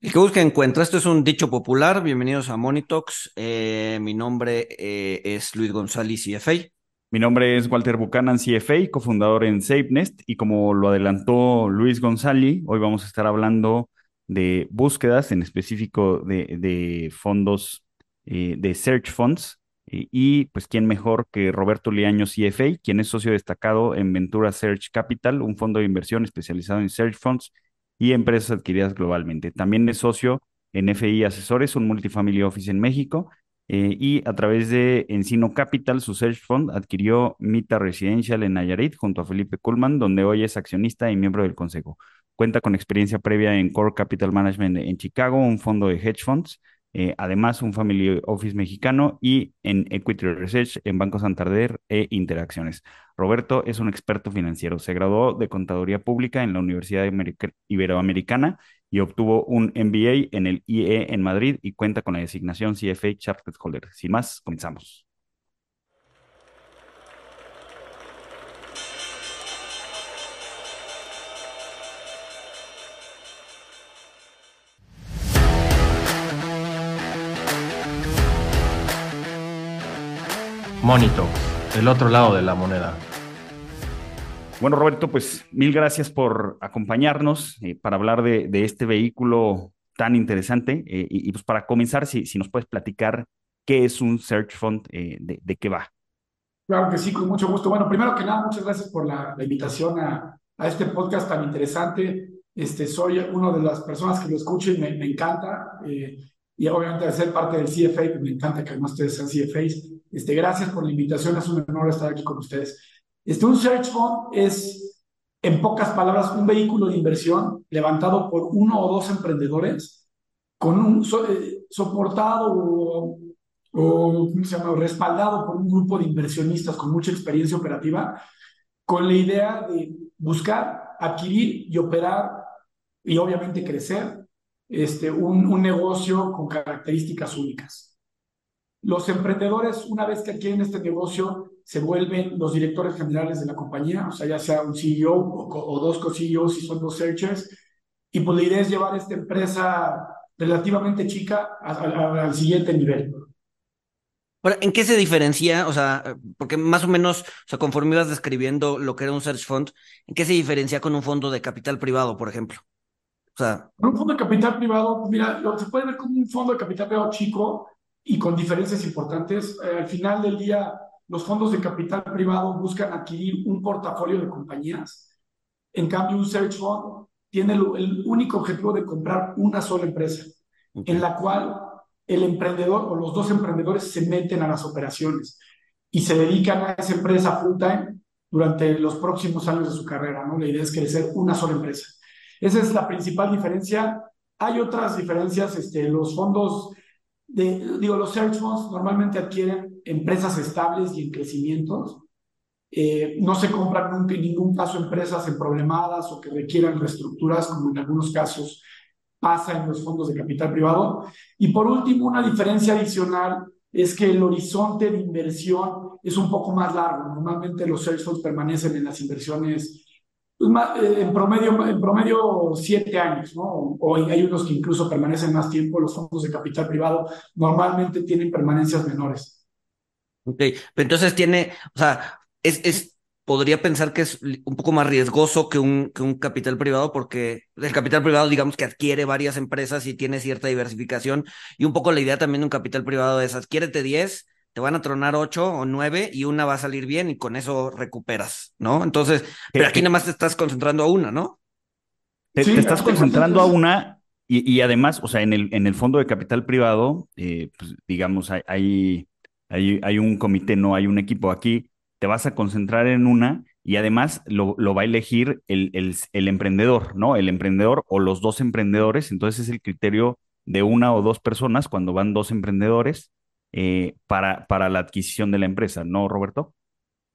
El que busca encuentra. Esto es un dicho popular. Bienvenidos a Monitox. Eh, mi nombre eh, es Luis González, CFA. Mi nombre es Walter Buchanan, CFA, cofundador en SafeNest. Y como lo adelantó Luis González, hoy vamos a estar hablando de búsquedas, en específico de, fondos, eh, de search funds. y pues, ¿quién mejor que Roberto Liaño, CFA, quien es socio destacado en Ventura Search Capital, un fondo de inversión especializado en search funds y empresas adquiridas globalmente. También es socio en FI Asesores, un multifamily office en México, eh, y a través de Encino Capital, su search fund, adquirió Mita Residencial en Nayarit junto a Felipe Kuhlman, donde hoy es accionista y miembro del consejo. Cuenta con experiencia previa en Core Capital Management en Chicago, un fondo de hedge funds, eh, además un Family Office mexicano y en Equity Research en Banco Santander e Interacciones. Roberto es un experto financiero, se graduó de Contaduría Pública en la Universidad Iberoamericana y obtuvo un MBA en el IE en Madrid y cuenta con la designación CFA Chartered Holder. Sin más, comenzamos. Monito, el otro lado de la moneda. Bueno, Roberto, pues mil gracias por acompañarnos eh, para hablar de, este vehículo tan interesante. Eh, y, pues para comenzar, si, si, nos puedes platicar qué es un Search Fund, eh, de, qué va. Claro que sí, con mucho gusto. Bueno, primero que nada, muchas gracias por la, invitación a, a, este podcast tan interesante. Este, soy una de las personas que lo escucho y me, me encanta. y obviamente de ser parte del CFA, pues me encanta que además ustedes sean CFAs. Este, gracias por la invitación, es un honor estar aquí con ustedes. Este, un search fund es, en pocas palabras, un vehículo de inversión levantado por uno o dos emprendedores, con un eh, soportado o, ¿cómo se llama? respaldado por un grupo de inversionistas con mucha experiencia operativa, con la idea de buscar, adquirir y operar y obviamente crecer este, un, un negocio con características únicas. Los emprendedores, una vez que adquieren este negocio, se vuelven los directores generales de la compañía, o sea, ya sea un CEO o, dos co-CEOs si son dos searchers, y pues la idea es llevar esta empresa relativamente chica al siguiente nivel. ¿En qué se diferencia? O sea, porque más o menos, o sea, conforme ibas describiendo lo que era un search fund, ¿en qué se diferencia con un fondo de capital privado, por ejemplo? O sea, un fondo de capital privado, mira, lo, se puede ver como un fondo de capital privado chico, y con diferencias importantes. Eh, al final del día, los fondos de capital privado buscan adquirir un portafolio de compañías. En cambio, un search fund tiene el, único objetivo de comprar una sola empresa, en la cual el emprendedor o los dos emprendedores se meten a las operaciones y se dedican a esa empresa full time durante los próximos años de su carrera. ¿no? La idea es crecer una sola empresa. Esa es la principal diferencia. Hay otras diferencias. Este, los fondos digo, los search funds normalmente adquieren empresas estables y en crecimientos. Eh, no se compran nunca en ningún caso empresas en problemadas o que requieran reestructuras, como en algunos casos pasa en los fondos de capital privado. Y por último, una diferencia adicional es que el horizonte de inversión es un poco más largo. Normalmente los search funds permanecen en las inversiones en promedio, en promedio siete años, ¿no? O hay unos que incluso permanecen más tiempo, los fondos de capital privado normalmente tienen permanencias menores. Ok, pero entonces tiene, o sea, es, es, podría pensar que es un poco más riesgoso que un, que un capital privado porque el capital privado digamos que adquiere varias empresas y tiene cierta diversificación y un poco la idea también de un capital privado es adquiérete 10 te van a tronar ocho o nueve y una va a salir bien y con eso recuperas, ¿no? Entonces, pero aquí nada más te estás concentrando a una, ¿no? Te, estás concentrando a una y, además, o sea, en el, en el fondo de capital privado, eh, pues, digamos, hay, hay, hay, un comité, no hay un equipo aquí, te vas a concentrar en una y además lo, lo va a elegir el, el, el, emprendedor, ¿no? El emprendedor o los dos emprendedores, entonces es el criterio de una o dos personas cuando van dos emprendedores eh, para, para la adquisición de la empresa, ¿no, Roberto?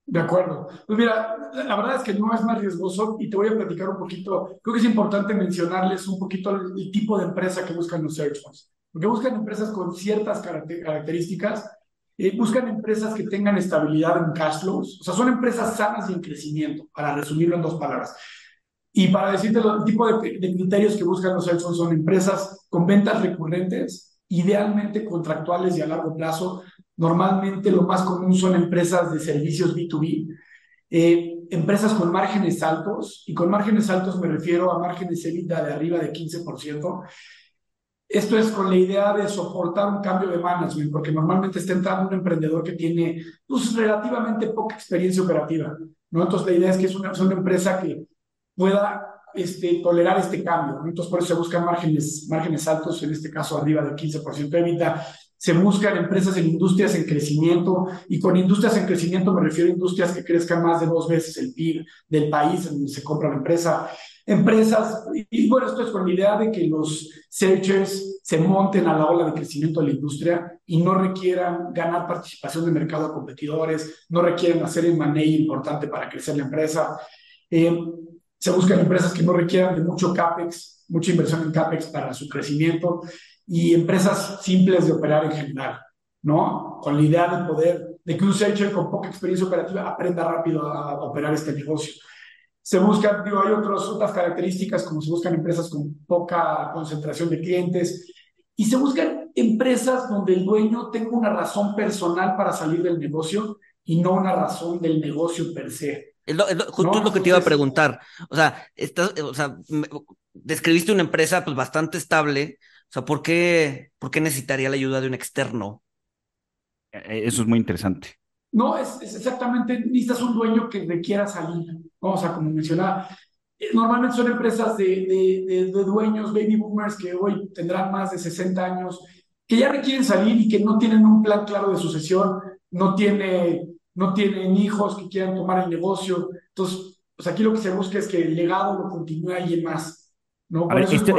De acuerdo. Pues mira, la verdad es que no es más riesgoso y te voy a platicar un poquito. Creo que es importante mencionarles un poquito el, tipo de empresa que buscan los search funds, porque buscan empresas con ciertas características, eh, buscan empresas que tengan estabilidad en cash flows, o sea, son empresas sanas y en crecimiento, para resumirlo en dos palabras. Y para decirte el tipo de, criterios que buscan los hedge funds son empresas con ventas recurrentes, idealmente contractuales y a largo plazo. Normalmente lo más común son empresas de servicios B2B, eh, empresas con márgenes altos, y con márgenes altos me refiero a márgenes EBITDA de arriba de 15%. Esto es con la idea de soportar un cambio de management, porque normalmente está entrando un emprendedor que tiene pues, relativamente poca experiencia operativa. ¿no? Entonces la idea es que es una, es una empresa que pueda este, tolerar este cambio. Entonces, por eso se buscan márgenes, márgenes altos, en este caso arriba del 15% de EBITDA. Se buscan empresas en industrias en crecimiento, y con industrias en crecimiento me refiero a industrias que crezcan más de dos veces el PIB del país en donde se compra la empresa. Empresas, y bueno, esto es con la idea de que los searchers se monten a la ola de crecimiento de la industria y no requieran ganar participación de mercado a competidores, no requieren hacer el money importante para crecer la empresa. Eh, se buscan empresas que no requieran de mucho CAPEX, mucha inversión en CAPEX para su crecimiento y empresas simples de operar en general, ¿no? Con la idea de poder, de que un searcher con poca experiencia operativa aprenda rápido a operar este negocio. Se buscan, digo, hay otras otras características como se buscan empresas con poca concentración de clientes y se buscan empresas donde el dueño tenga una razón personal para salir del negocio y no una razón del negocio per se. Es lo, justo es lo que te iba a preguntar. O sea, estás, o sea, describiste una empresa pues bastante estable. O sea, ¿por qué, ¿por qué necesitaría la ayuda de un externo? E, e, eso es muy interesante. No, es, exactamente, necesitas un dueño que requiera salir. O sea, como mencionaba, eh, normalmente son empresas de, de, de, dueños, baby boomers, que hoy tendrán más de 60 años, que ya requieren salir y que no tienen un plan claro de sucesión, no tiene no tienen hijos que quieran tomar el negocio. Entonces, pues aquí lo que se busca es que el legado lo continúe alguien más. ¿no? esto,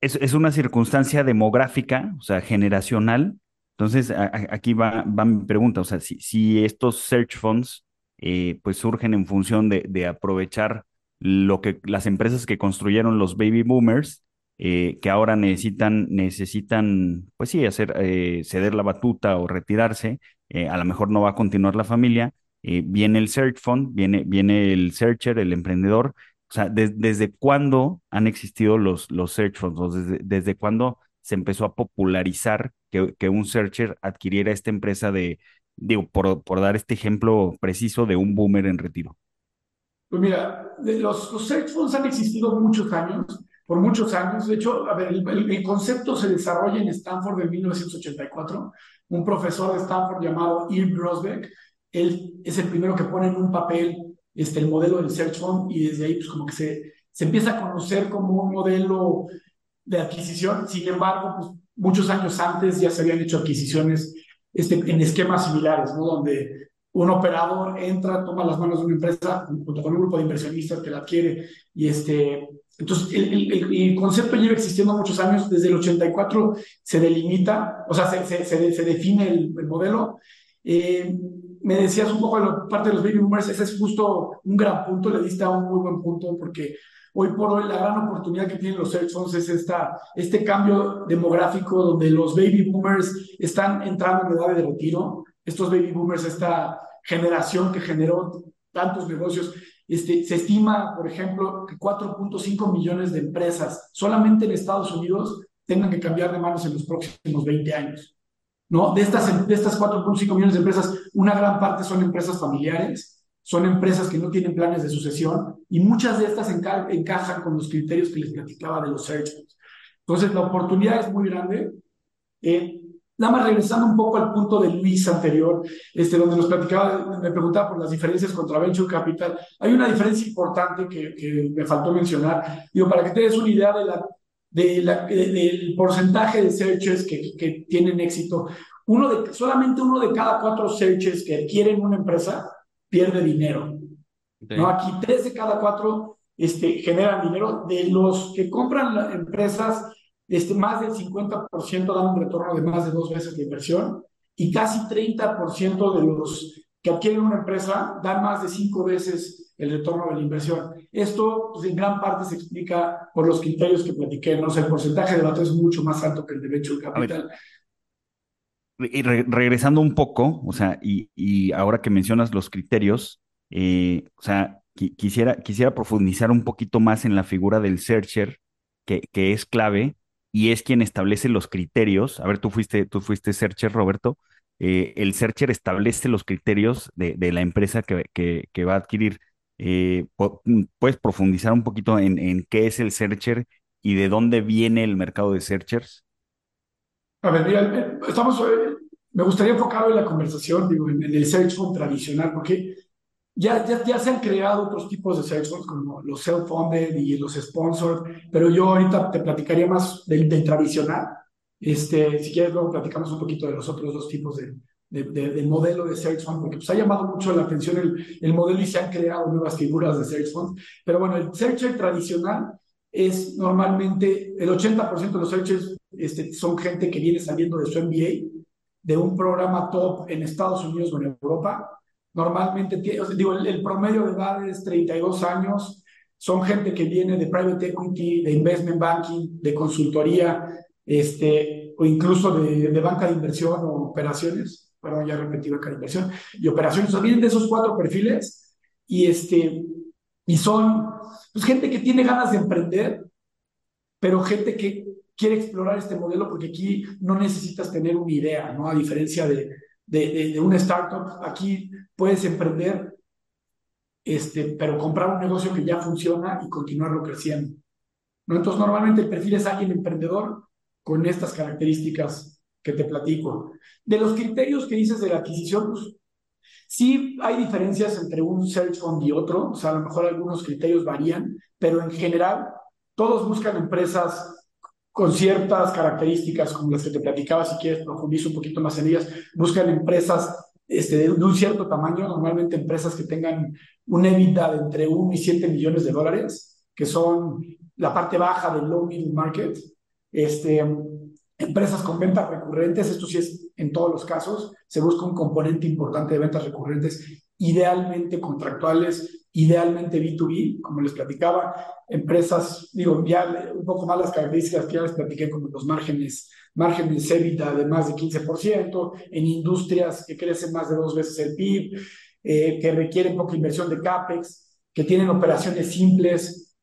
es, es, una circunstancia demográfica, o sea, generacional. Entonces, aquí va, va, mi pregunta, o sea, si, si estos search funds eh, pues surgen en función de, de, aprovechar lo que las empresas que construyeron los baby boomers, eh, que ahora necesitan, necesitan, pues sí, hacer, eh, ceder la batuta o retirarse, eh, a lo mejor no va a continuar la familia, eh, viene el Search Fund, viene, viene el Searcher, el emprendedor. O sea, ¿desde cuándo han existido los, los Search Funds? desde, ¿Desde cuándo se empezó a popularizar que, que, un Searcher adquiriera esta empresa de, digo, por, por dar este ejemplo preciso de un boomer en retiro? Pues mira, los, los Search Funds han existido muchos años por muchos años. De hecho, a ver, el, concepto se desarrolla en Stanford en 1984. Un profesor de Stanford llamado Irv Grosbeck, él es el primero que pone en un papel este, el modelo del Search Fund y desde ahí pues como que se, se empieza a conocer como un modelo de adquisición. Sin embargo, pues muchos años antes ya se habían hecho adquisiciones este, en esquemas similares, ¿no? Donde un operador entra, toma las manos de una empresa junto con un grupo de inversionistas que la adquiere y este, entonces, el, el, concepto lleva existiendo muchos años, desde el 84 se delimita, o sea, se, se, se define el, modelo. Eh, me decías un poco de la parte de los baby boomers, ese es justo un gran punto, le diste a un muy buen punto, porque hoy por hoy la gran oportunidad que tienen los search funds es esta, este cambio demográfico donde los baby boomers están entrando en edad de retiro. Estos baby boomers, esta generación que generó tantos negocios, este, se estima, por ejemplo, que 4.5 millones de empresas solamente en Estados Unidos tengan que cambiar de manos en los próximos 20 años. ¿no? De estas, de estas 4.5 millones de empresas, una gran parte son empresas familiares, son empresas que no tienen planes de sucesión y muchas de estas encajan con los criterios que les platicaba de los search Entonces, la oportunidad es muy grande. Eh, Nada más regresando un poco al punto de Luis anterior, este, donde nos platicaba, me preguntaba por las diferencias contra Venture Capital. Hay una diferencia importante que, que me faltó mencionar. Digo, para que te des una idea de la, de la, del porcentaje de searches que, que tienen éxito, uno de, solamente uno de cada cuatro searches que adquieren una empresa pierde dinero. ¿no? Aquí tres de cada cuatro este, generan dinero. De los que compran las empresas, este, más del 50% dan un retorno de más de dos veces la inversión y casi 30% de los que adquieren una empresa dan más de cinco veces el retorno de la inversión. Esto pues, en gran parte se explica por los criterios que platiqué. ¿no? el porcentaje de datos es mucho más alto que el de venture capital. Y regresando un poco, o sea, y, y, ahora que mencionas los criterios, eh, o sea, quisiera, quisiera profundizar un poquito más en la figura del searcher, que, que es clave y es quien establece los criterios. A ver, tú fuiste, tú fuiste searcher, Roberto. Eh, el searcher establece los criterios de, de la empresa que, va a adquirir. Eh, ¿Puedes profundizar un poquito en, en, qué es el searcher y de dónde viene el mercado de searchers? A ver, mira, estamos, eh, me gustaría enfocar en la conversación digo, en, en el search tradicional, porque ya, ya, ya, se han creado otros tipos de funds como los self-funded y los sponsored, pero yo ahorita te platicaría más del, del, tradicional. Este, si quieres, luego platicamos un poquito de los otros dos tipos de, de, de, de modelo de search fund, porque pues, ha llamado mucho la atención el, el, modelo y se han creado nuevas figuras de search funds. Pero bueno, el searcher tradicional es normalmente el 80% de los searchers este, son gente que viene saliendo de su MBA, de un programa top en Estados Unidos o en Europa Normalmente, digo, el, el, promedio de edad es 32 años. Son gente que viene de private equity, de investment banking, de consultoría, este, o incluso de, de banca de inversión o operaciones. Perdón, ya repetí banca de inversión y operaciones. O sea, vienen de esos cuatro perfiles y, este, y son pues, gente que tiene ganas de emprender, pero gente que quiere explorar este modelo porque aquí no necesitas tener una idea, ¿no? A diferencia de, de, una startup, aquí puedes emprender, este, pero comprar un negocio que ya funciona y continuarlo creciendo. Entonces, normalmente el perfil es alguien emprendedor con estas características que te platico. De los criterios que dices de la adquisición, pues, sí hay diferencias entre un search fund y otro, o sea, a lo mejor algunos criterios varían, pero en general todos buscan empresas con ciertas características como las que te platicaba, si quieres profundizar un poquito más en ellas, buscan empresas este, de, un cierto tamaño, normalmente empresas que tengan un EBITDA de entre 1 y 7 millones de dólares, que son la parte baja del low middle market, este, empresas con ventas recurrentes, esto sí es en todos los casos, se busca un componente importante de ventas recurrentes, idealmente contractuales, idealmente B2B, como les platicaba, empresas, digo, ya un poco más las características que ya les platiqué, como los márgenes márgenes EBITDA de más de 15%, en industrias que crecen más de dos veces el PIB, eh, que requieren poca inversión de CAPEX, que tienen operaciones simples,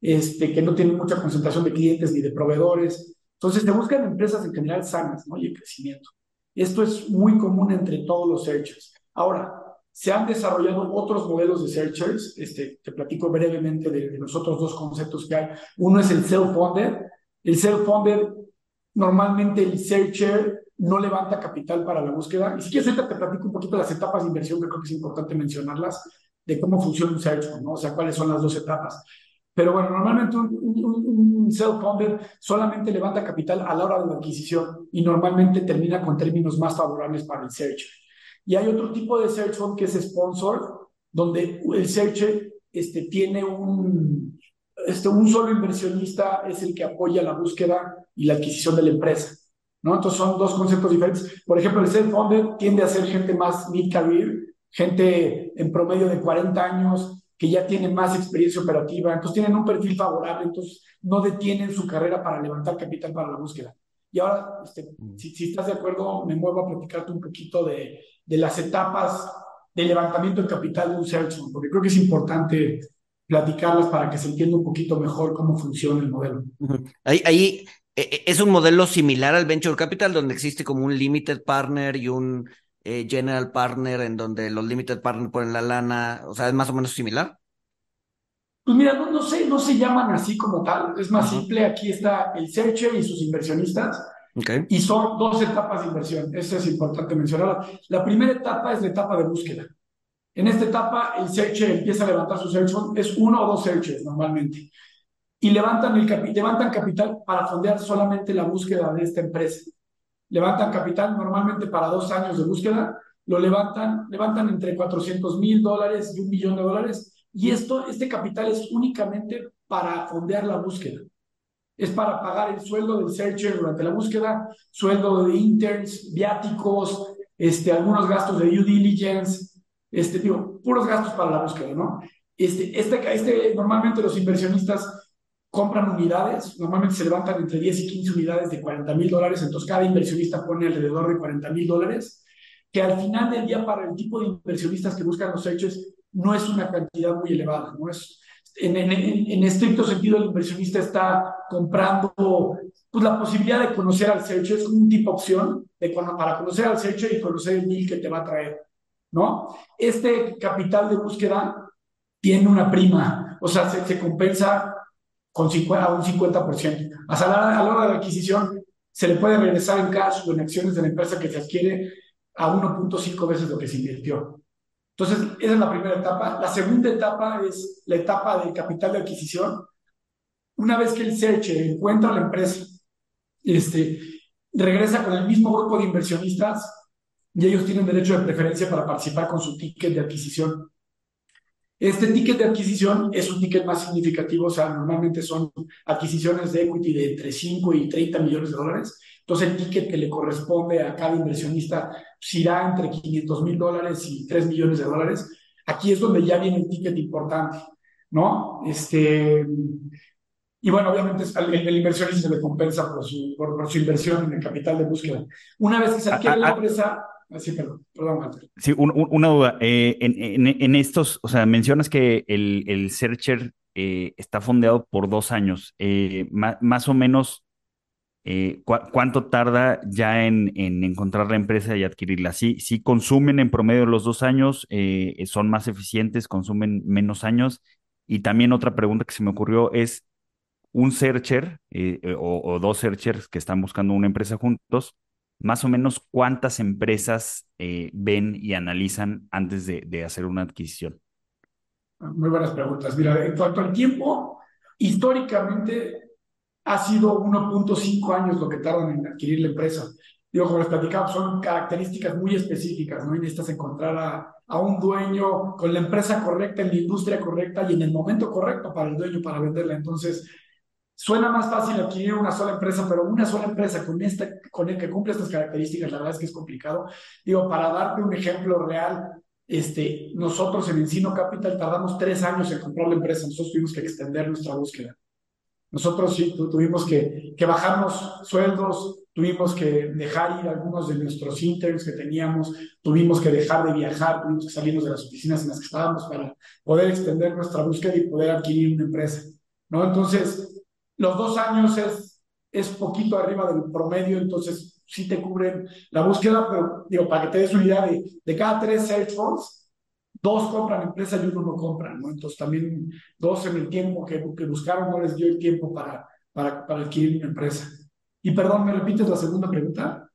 este, que no tienen mucha concentración de clientes ni de proveedores. Entonces, te buscan empresas en general sanas ¿no? y en crecimiento. Esto es muy común entre todos los searchers. Ahora, se han desarrollado otros modelos de searchers. Este, te platico brevemente de, los otros dos conceptos que hay. Uno es el self-funded. El self-funded Normalmente el searcher no levanta capital para la búsqueda. Y si quieres, ahorita te platico un poquito las etapas de inversión, que creo que es importante mencionarlas, de cómo funciona un search ¿no? O sea, cuáles son las dos etapas. Pero bueno, normalmente un, un, un self-founder solamente levanta capital a la hora de la adquisición y normalmente termina con términos más favorables para el searcher. Y hay otro tipo de search fund que es sponsor, donde el searcher este, tiene un, este, un solo inversionista es el que apoya la búsqueda y la adquisición de la empresa. ¿no? Entonces son dos conceptos diferentes. Por ejemplo, el self-funded tiende a ser gente más mid-career, gente en promedio de 40 años que ya tienen más experiencia operativa, entonces tienen un perfil favorable, entonces no detienen su carrera para levantar capital para la búsqueda. Y ahora, este, mm. si, si, estás de acuerdo, me muevo a platicarte un poquito de, de las etapas de levantamiento de capital de un search fund, porque creo que es importante platicarlas para que se entienda un poquito mejor cómo funciona el modelo. Ahí, ahí e, e, es un modelo similar al Venture Capital, donde existe como un Limited Partner y un eh, General Partner, en donde los Limited Partner ponen la lana, o sea, es más o menos similar. Pues mira, no, no sé, no se llaman así como tal, es más simple, aquí está el searcher y sus inversionistas, okay. y son dos etapas de inversión, eso es importante mencionar. La primera etapa es la etapa de búsqueda. En esta etapa, el searcher empieza a levantar su search fund, es uno o dos searchers normalmente, y levantan, el levantan capital para fondear solamente la búsqueda de esta empresa. Levantan capital normalmente para dos años de búsqueda, lo levantan, levantan entre 400 mil dólares y un millón de dólares, y esto, este capital es únicamente para fondear la búsqueda. Es para pagar el sueldo del searcher durante la búsqueda, sueldo de interns, viáticos, este, algunos gastos de due diligence, este, digo, puros gastos para la búsqueda, ¿no? Este, este, este, normalmente los inversionistas compran unidades, normalmente se levantan entre 10 y 15 unidades de 40 mil dólares, entonces cada inversionista pone alrededor de 40 mil dólares, que al final del día para el tipo de inversionistas que buscan los hechos no es una cantidad muy elevada, no es, en, en, en, estricto sentido, el inversionista está comprando pues, la posibilidad de conocer al searcher, es un tipo opción de, para conocer al searcher y conocer el deal que te va a traer, ¿no? Este capital de búsqueda tiene una prima, o sea, se, se compensa con 50, a un 50%. Hasta la, a la hora de la adquisición se le puede regresar en cash o en acciones de la empresa que se adquiere a 1.5 veces lo que se invirtió. Entonces, esa es la primera etapa. La segunda etapa es la etapa de capital de adquisición. Una vez que el searcher encuentra la empresa, este, regresa con el mismo grupo de inversionistas y ellos tienen derecho de preferencia para participar con su ticket de adquisición. Este ticket de adquisición es un ticket más significativo, o sea, normalmente son adquisiciones de equity de entre 5 y 30 millones de dólares. Entonces, el ticket que le corresponde a cada inversionista pues, irá entre 500 mil dólares y 3 millones de dólares. Aquí es donde ya viene el ticket importante, ¿no? Este, y bueno, obviamente el, inversionista se le compensa por su, por, su inversión en el capital de búsqueda. Una vez que se adquiere la empresa, Ah, sí, perdón, perdón, Sí, una duda. Eh, en, estos, o sea, mencionas que el, el Searcher eh, está fondeado por dos años. Eh, más, o menos, ¿cuánto tarda ya en, encontrar la empresa y adquirirla? ¿Sí, sí consumen en promedio los dos años? ¿Son más eficientes? ¿Consumen menos años? Y también otra pregunta que se me ocurrió es, un searcher o, o, dos searchers que están buscando una empresa juntos, más o menos cuántas empresas eh, ven y analizan antes de, hacer una adquisición? Muy buenas preguntas. Mira, en cuanto al tiempo, históricamente ha sido 1.5 años lo que tardan en adquirir la empresa. Digo, como les platicaba, son características muy específicas, ¿no? Y necesitas encontrar a, a un dueño con la empresa correcta, en la industria correcta y en el momento correcto para el dueño para venderla. Entonces, Suena más fácil adquirir una sola empresa, pero una sola empresa con, esta, con el que cumple estas características, la verdad es que es complicado. Digo, para darte un ejemplo real, este, nosotros en Encino Capital tardamos tres años en comprar la empresa, nosotros tuvimos que extender nuestra búsqueda. Nosotros sí tuvimos que, que bajarnos sueldos, tuvimos que dejar ir algunos de nuestros interns que teníamos, tuvimos que dejar de viajar, tuvimos que salirnos de las oficinas en las que estábamos para poder extender nuestra búsqueda y poder adquirir una empresa. ¿no? Entonces, los dos años es, es poquito arriba del promedio, entonces sí te cubren la búsqueda, pero digo, para que te des una idea de, de cada tres funds, dos compran empresa y uno no compra, ¿no? Entonces también dos en el tiempo que, que buscaron no les dio el tiempo para, para, para adquirir una empresa. Y perdón, ¿me repites la segunda pregunta?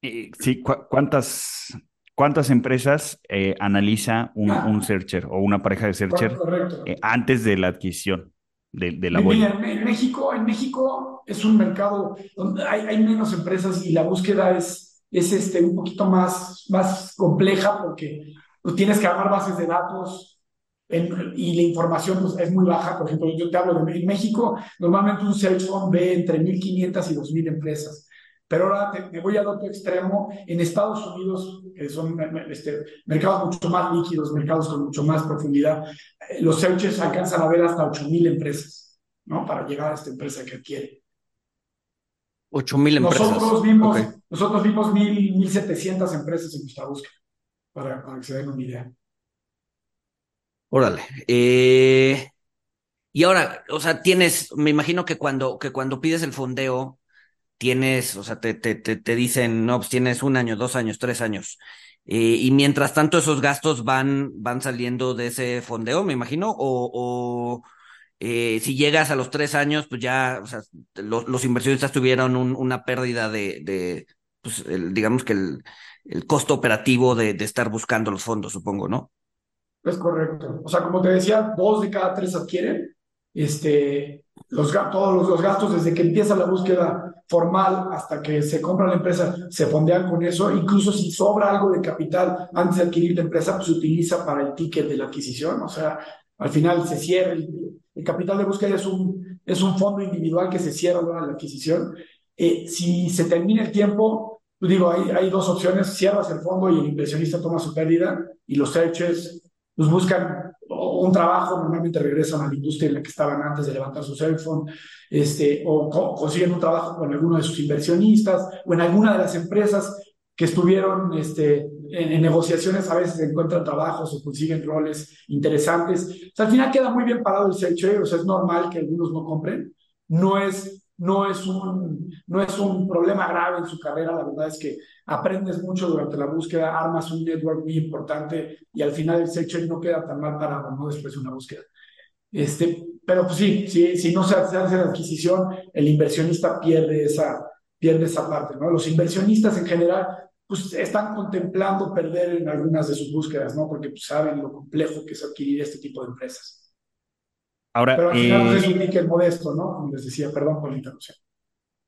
Eh, sí, ¿cuántas, ¿cuántas empresas eh, analiza un, ah. un, searcher o una pareja de searcher eh, antes de la adquisición? de, la en, México, en México es un mercado donde hay, hay, menos empresas y la búsqueda es, es este, un poquito más, más compleja porque pues, tienes que armar bases de datos y la información pues, es muy baja. Por ejemplo, yo te hablo de en México, normalmente un search fund ve entre 1.500 y 2.000 empresas. Pero ahora me voy al otro extremo. En Estados Unidos, que son este, mercados mucho más líquidos, mercados con mucho más profundidad, eh, los searches alcanzan a ver hasta 8.000 empresas, ¿no? Para llegar a esta empresa que adquiere. 8.000 empresas. Nosotros vimos, nosotros vimos 1.700 empresas en nuestra búsqueda, para, para que se den una idea. Órale. Eh, y ahora, o sea, tienes, me imagino que cuando, que cuando pides el fondeo, tienes, o sea, te, te, te, dicen, no, pues tienes un año, dos años, tres años. Eh, y mientras tanto esos gastos van, van saliendo de ese fondeo, me imagino, o, o eh, si llegas a los tres años, pues ya, o sea, los inversionistas tuvieron una pérdida de, de pues, digamos que el, el costo operativo de, de, estar buscando los fondos, supongo, ¿no? Es correcto. O sea, como te decía, dos de cada tres adquieren. Este, los, todos los, gastos desde que empieza la búsqueda formal hasta que se compra la empresa se fondean con eso. Incluso si sobra algo de capital antes de adquirir la empresa, pues se utiliza para el ticket de la adquisición. O sea, al final se cierra. El, capital de búsqueda es un, es un fondo individual que se cierra luego la adquisición. Eh, si se termina el tiempo, digo, hay, hay dos opciones. Cierras el fondo y el inversionista toma su pérdida y los searches pues buscan un trabajo, normalmente regresan a la industria en la que estaban antes de levantar su cell phone, este, o consiguen un trabajo con alguno de sus inversionistas o en alguna de las empresas que estuvieron este, en, negociaciones a veces encuentran trabajos o consiguen roles interesantes. O sea, al final queda muy bien parado el searcher, o sea, es normal que algunos no compren. No es, no, es un, no es un problema grave en su carrera, la verdad es que aprendes mucho durante la búsqueda, armas un network muy importante y al final el searcher no queda tan mal parado, ¿no? Después de una búsqueda. Este, pero pues sí, sí, si no se hace la adquisición, el inversionista pierde esa, pierde esa parte, ¿no? Los inversionistas en general pues están contemplando perder en algunas de sus búsquedas, ¿no? Porque pues, saben lo complejo que es adquirir este tipo de empresas. Ahora, Pero al final pues, es un níquel modesto, ¿no? Como les decía, perdón por la interrupción.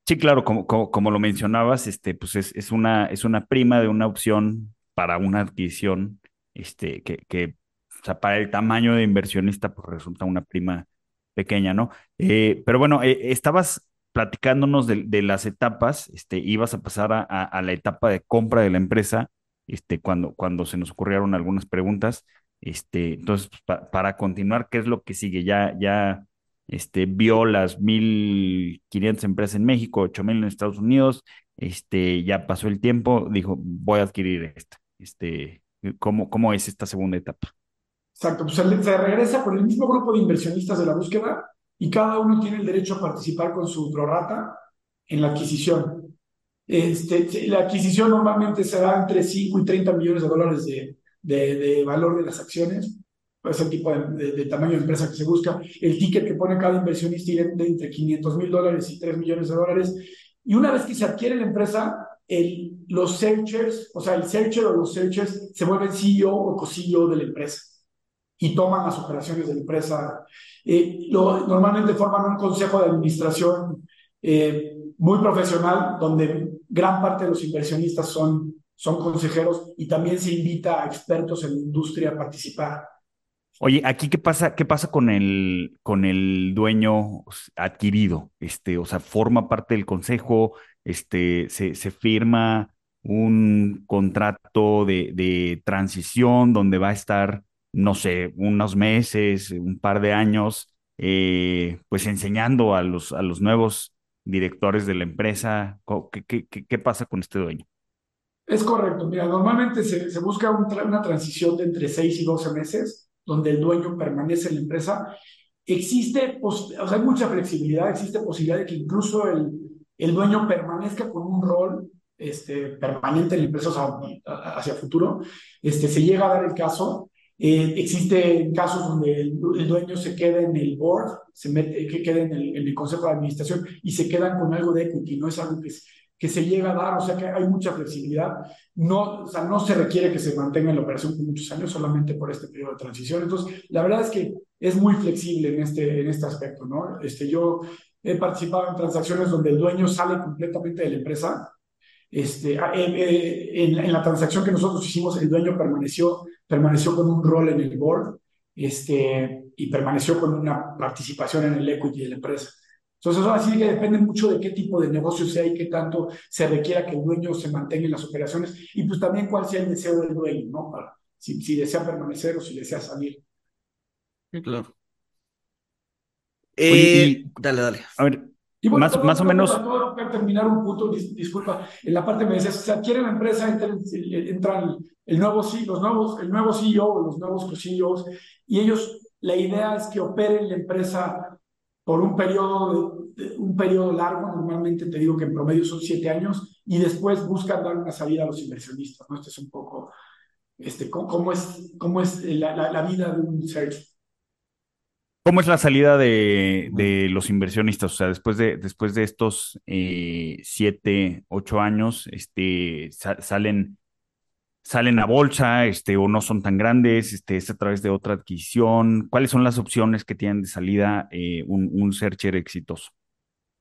Sí, claro, como, como, lo mencionabas, este, pues es, es, una, es una prima de una opción para una adquisición, este, que, que o sea, para el tamaño de inversionista, pues resulta una prima pequeña, ¿no? Eh, pero bueno, eh, estabas platicándonos de, las etapas, este, ibas a pasar a, la etapa de compra de la empresa, este, cuando, cuando se nos ocurrieron algunas preguntas. Este, entonces, pues, para continuar, ¿qué es lo que sigue? Ya, este, vio las 1.500 empresas en México, 8.000 en Estados Unidos, este, ya pasó el tiempo, dijo, voy a adquirir esta. Este, ¿cómo, ¿Cómo es esta segunda etapa? Exacto, pues se regresa con el mismo grupo de inversionistas de la búsqueda y cada uno tiene el derecho a participar con su prorata en la adquisición. Este, la adquisición normalmente será entre 5 y 30 millones de dólares de, de, valor de las acciones. Es el tipo de, tamaño de empresa que se busca. El ticket que pone cada inversionista de entre 500 mil dólares y 3 millones de dólares. Y una vez que se adquiere la empresa, el, los searchers, o sea, el searcher o los searchers se vuelven CEO o co-CEO de la empresa y toman las operaciones de la empresa. Eh, lo, normalmente forman un consejo de administración eh, muy profesional, donde gran parte de los inversionistas son, son consejeros y también se invita a expertos en industria a participar. Oye, aquí qué pasa, qué pasa con el, con el dueño adquirido, este, o sea, forma parte del consejo, este, se, se firma un contrato de, de transición donde va a estar no sé, unos meses, un par de años, eh, pues enseñando a los, a los nuevos directores de la empresa? ¿Qué, qué, qué pasa con este dueño? Es correcto. Mira, normalmente se, busca una transición de entre 6 y 12 meses, donde el dueño permanece en la empresa. Existe, o sea, hay mucha flexibilidad, existe posibilidad de que incluso el, el dueño permanezca con un rol este, permanente en la empresa hacia, hacia futuro. Este, se llega a dar el caso eh, existen casos donde el, dueño se queda en el board, se mete, que queda en el, el, consejo de administración y se quedan con algo de equity, no es algo que, que se llega a dar, o sea que hay mucha flexibilidad. No, o sea, no se requiere que se mantenga en la operación por muchos años, solamente por este periodo de transición. Entonces, la verdad es que es muy flexible en este, en este aspecto, ¿no? Este, yo he participado en transacciones donde el dueño sale completamente de la empresa. Este, eh, eh, en, en la transacción que nosotros hicimos, el dueño permaneció permaneció con un rol en el board este, y permaneció con una participación en el equity de la empresa. Entonces, eso así que depende mucho de qué tipo de negocio sea y qué tanto se requiera que el dueño se mantenga en las operaciones y pues también cuál sea el deseo del dueño, ¿no? Para, si, si desea permanecer o si desea salir. Sí, claro. Eh, dale, dale. A ver, más, más o menos. Para terminar un punto, disculpa, en la parte me decías, se adquiere la empresa, entran, entran el nuevo, los nuevos, el nuevo CEO, los nuevos CEOs, y ellos, la idea es que operen la empresa por un periodo, un periodo largo, normalmente te digo que en promedio son siete años, y después buscan dar una salida a los inversionistas, ¿no? Este es un poco, este, cómo, es, cómo es la, la vida de un search. ¿Cómo es la salida de, de, los inversionistas? O sea, después de, después de estos eh, siete, ocho años, este, salen, salen a bolsa, este, o no son tan grandes, este, es a través de otra adquisición. ¿Cuáles son las opciones que tienen de salida eh, un, un searcher exitoso?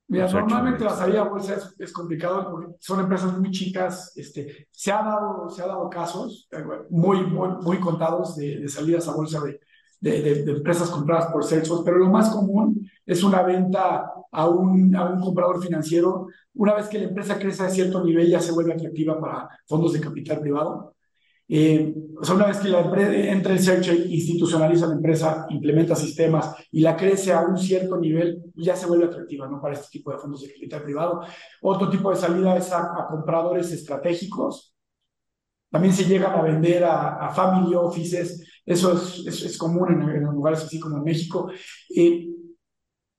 Mira, normalmente la salida a bolsa es, complicado porque son empresas muy chicas. Este, se, ha dado, se ha dado casos eh, muy, muy, muy contados de, de salidas a bolsa de de, empresas compradas por Salesforce, pero lo más común es una venta a un, a un comprador financiero. Una vez que la empresa crece a cierto nivel, ya se vuelve atractiva para fondos de capital privado. Eh, o sea, una vez que la entra el search, institucionaliza la empresa, implementa sistemas y la crece a un cierto nivel, ya se vuelve atractiva ¿no? para este tipo de fondos de capital privado. Otro tipo de salida es a compradores estratégicos también se llegan a vender a, family offices, eso es, es, común en, lugares así como en México. Eh,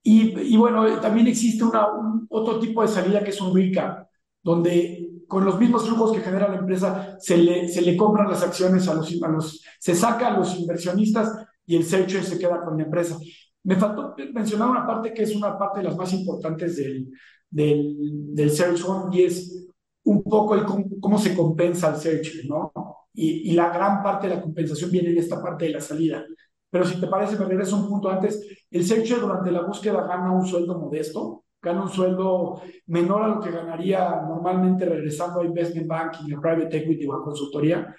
y, y, bueno, también existe una, un, otro tipo de salida que es un recap, donde con los mismos flujos que genera la empresa se le, se le compran las acciones a los, a los, se saca a los inversionistas y el searcher se queda con la empresa. Me faltó mencionar una parte que es una parte de las más importantes del, del, del search y es un poco el cómo, se compensa el search, ¿no? Y, y, la gran parte de la compensación viene en esta parte de la salida. Pero si te parece, me regreso un punto antes. El searcher durante la búsqueda gana un sueldo modesto, gana un sueldo menor a lo que ganaría normalmente regresando a investment banking, a private equity o a consultoría.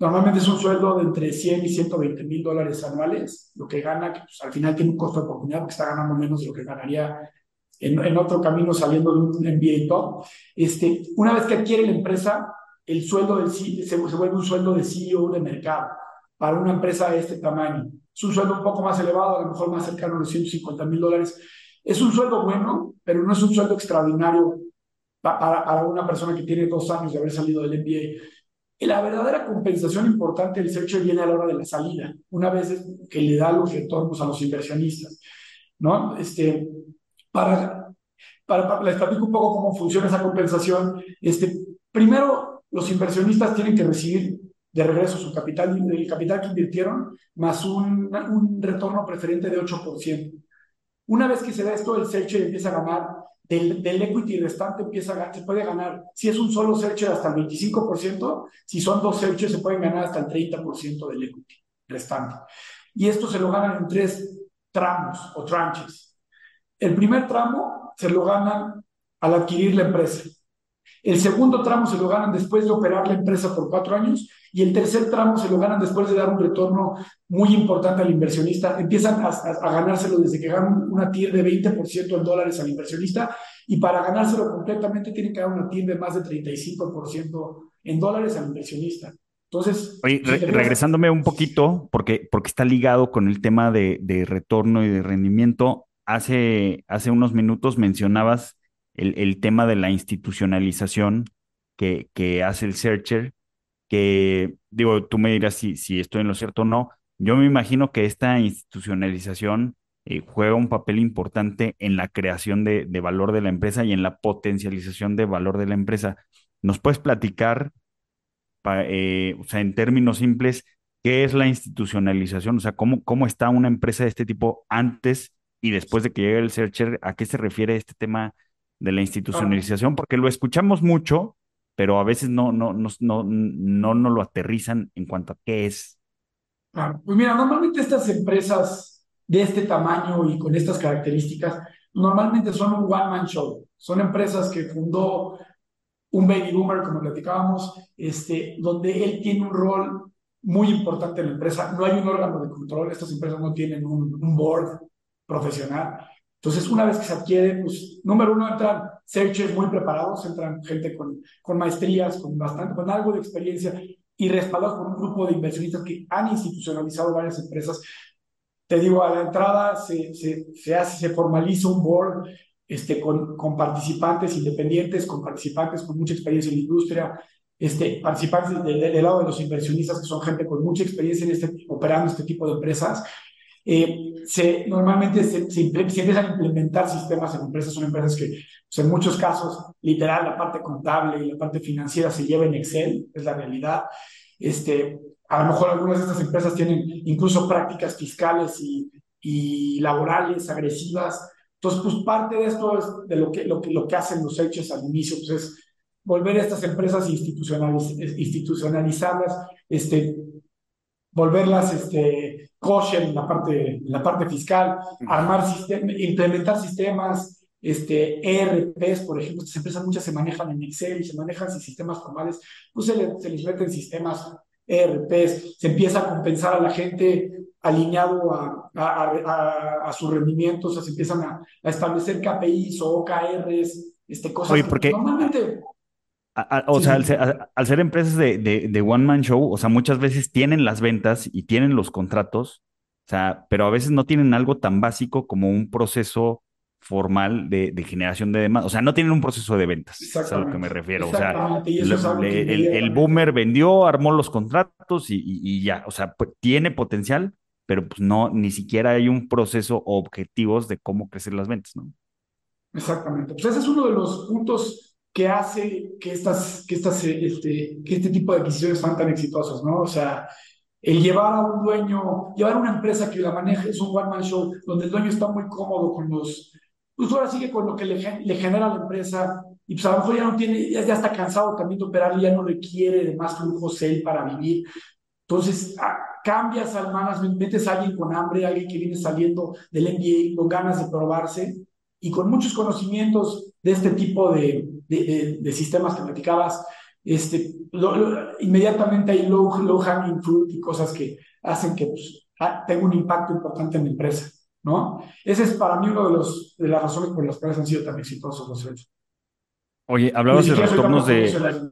Normalmente es un sueldo de entre 100 y 120 mil dólares anuales, lo que gana, que pues, al final tiene un costo de oportunidad porque está ganando menos de lo que ganaría en, otro camino saliendo de un MBA top. Este, una vez que adquiere la empresa, el sueldo del se, se vuelve un sueldo de CEO de mercado para una empresa de este tamaño. Es un sueldo un poco más elevado, a lo mejor más cercano a los 150 mil dólares. Es un sueldo bueno, pero no es un sueldo extraordinario para, para, una persona que tiene dos años de haber salido del MBA. Y la verdadera compensación importante del searcher viene a la hora de la salida, una vez que le da los retornos a los inversionistas. ¿no? Este, para, para, les platico un poco cómo funciona esa compensación. Este, primero, los inversionistas tienen que recibir de regreso su capital, el capital que invirtieron, más un, un retorno preferente de 8%. Una vez que se da esto, el searcher empieza a ganar, del, del equity restante empieza a, se puede ganar, si es un solo searcher hasta el 25%, si son dos searchers se pueden ganar hasta el 30% del equity restante. Y esto se lo ganan en tres tramos o tranches. El primer tramo se lo ganan al adquirir la empresa. El segundo tramo se lo ganan después de operar la empresa por cuatro años y el tercer tramo se lo ganan después de dar un retorno muy importante al inversionista. Empiezan a, ganárselo desde que ganan una TIR de 20% en dólares al inversionista y para ganárselo completamente tienen que dar una TIR de más de 35% en dólares al inversionista. Entonces, regresándome un poquito, porque, porque está ligado con el tema de, de retorno y de rendimiento, hace, hace unos minutos mencionabas el, el tema de la institucionalización que, que, hace el searcher, que digo, tú me dirás si, si estoy en lo cierto o no. Yo me imagino que esta institucionalización eh, juega un papel importante en la creación de, de, valor de la empresa y en la potencialización de valor de la empresa. ¿Nos puedes platicar, eh, o sea, en términos simples, qué es la institucionalización? O sea, ¿cómo, cómo está una empresa de este tipo antes y después de que llegue el searcher, ¿a qué se refiere este tema de la institucionalización? Porque lo escuchamos mucho, pero a veces no, no, no, no, no, no lo aterrizan en cuanto a qué es. Pues mira, normalmente estas empresas de este tamaño y con estas características, normalmente son un one-man show. Son empresas que fundó un baby boomer, como platicábamos, este, donde él tiene un rol muy importante en la empresa. No hay un órgano de control, estas empresas no tienen un, un board, profesional. Entonces, una vez que se adquiere, pues, número uno, entran searchers muy preparados, entran gente con, con maestrías, con bastante, con algo de experiencia y respaldados por un grupo de inversionistas que han institucionalizado varias empresas. Te digo, a la entrada se, se, se hace, se formaliza un board este, con, con participantes independientes, con participantes con mucha experiencia en la industria, este, participantes del lado de los inversionistas, que son gente con mucha experiencia en este, operando este tipo de empresas, eh, se, normalmente se, se, empiezan a implementar sistemas en empresas, son empresas que pues, en muchos casos, literal, la parte contable y la parte financiera se lleva en Excel, es la realidad. Este, a lo mejor algunas de estas empresas tienen incluso prácticas fiscales y, y laborales agresivas. Entonces, pues parte de esto es de lo que, lo que, lo que hacen los hechos al inicio, pues es volver a estas empresas institucionaliz institucionalizarlas, este, volverlas este, kosher en la parte, en la parte fiscal, armar sistemas, implementar sistemas, este, ERPs, por ejemplo, estas empresas muchas se manejan en Excel y se manejan sin sistemas formales, pues se, le, se les meten sistemas ERPs, se empieza a compensar a la gente alineado a, a, a, a sus rendimientos, se empiezan a, establecer KPIs o OKRs, este, cosas Oye, porque... normalmente o sea, al ser, empresas de, de, One Man Show, o sea, muchas veces tienen las ventas y tienen los contratos, o sea, pero a veces no tienen algo tan básico como un proceso formal de, generación de demanda. O sea, no tienen un proceso de ventas. Es a lo que me refiero. O sea, el, boomer vendió, armó los contratos y, ya. O sea, pues, tiene potencial, pero pues no, ni siquiera hay un proceso o objetivos de cómo crecer las ventas, ¿no? Exactamente. Pues ese es uno de los puntos que hace que estas, que estas, este, que este tipo de adquisiciones sean tan exitosas, ¿no? O sea, el llevar a un dueño, llevar a una empresa que la maneje es un one man show, donde el dueño está muy cómodo con los, pues ahora sigue con lo que le, le genera la empresa, y pues a lo mejor ya no tiene, ya, está cansado también de operar, ya no requiere de más flujos él para vivir. Entonces, ah, cambias al management, metes a alguien con hambre, alguien que viene saliendo del MBA con ganas de probarse y con muchos conocimientos de este tipo de, de, de, sistemas que platicabas, este, inmediatamente hay low, low hanging fruit y cosas que hacen que pues, ah, tenga un impacto importante en la empresa. ¿no? Ese es para mí uno de, los, de las razones por las cuales han sido tan exitosos los hechos. Oye, hablabas de retornos de...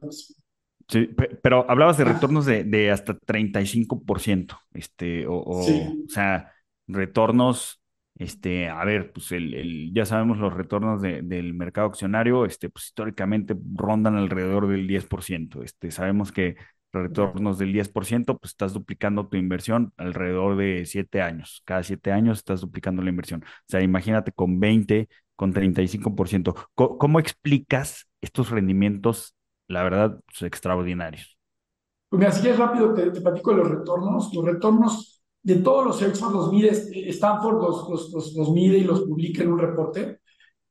Sí, pero hablabas de ah. retornos de, de hasta 35%, este, o, o, o sea, retornos este, a ver, pues el, ya sabemos los retornos del mercado accionario, este, pues históricamente rondan alrededor del 10%. Este, sabemos que retornos del 10%, pues estás duplicando tu inversión alrededor de 7 años. Cada 7 años estás duplicando la inversión. O sea, imagínate con 20, con 35%. ¿Cómo, cómo explicas estos rendimientos, la verdad, pues, extraordinarios? Pues mira, si es rápido, te, te platico de los retornos. Los retornos de todos los hedge los mide, Stanford los, los, los, mide y los publica en un reporte,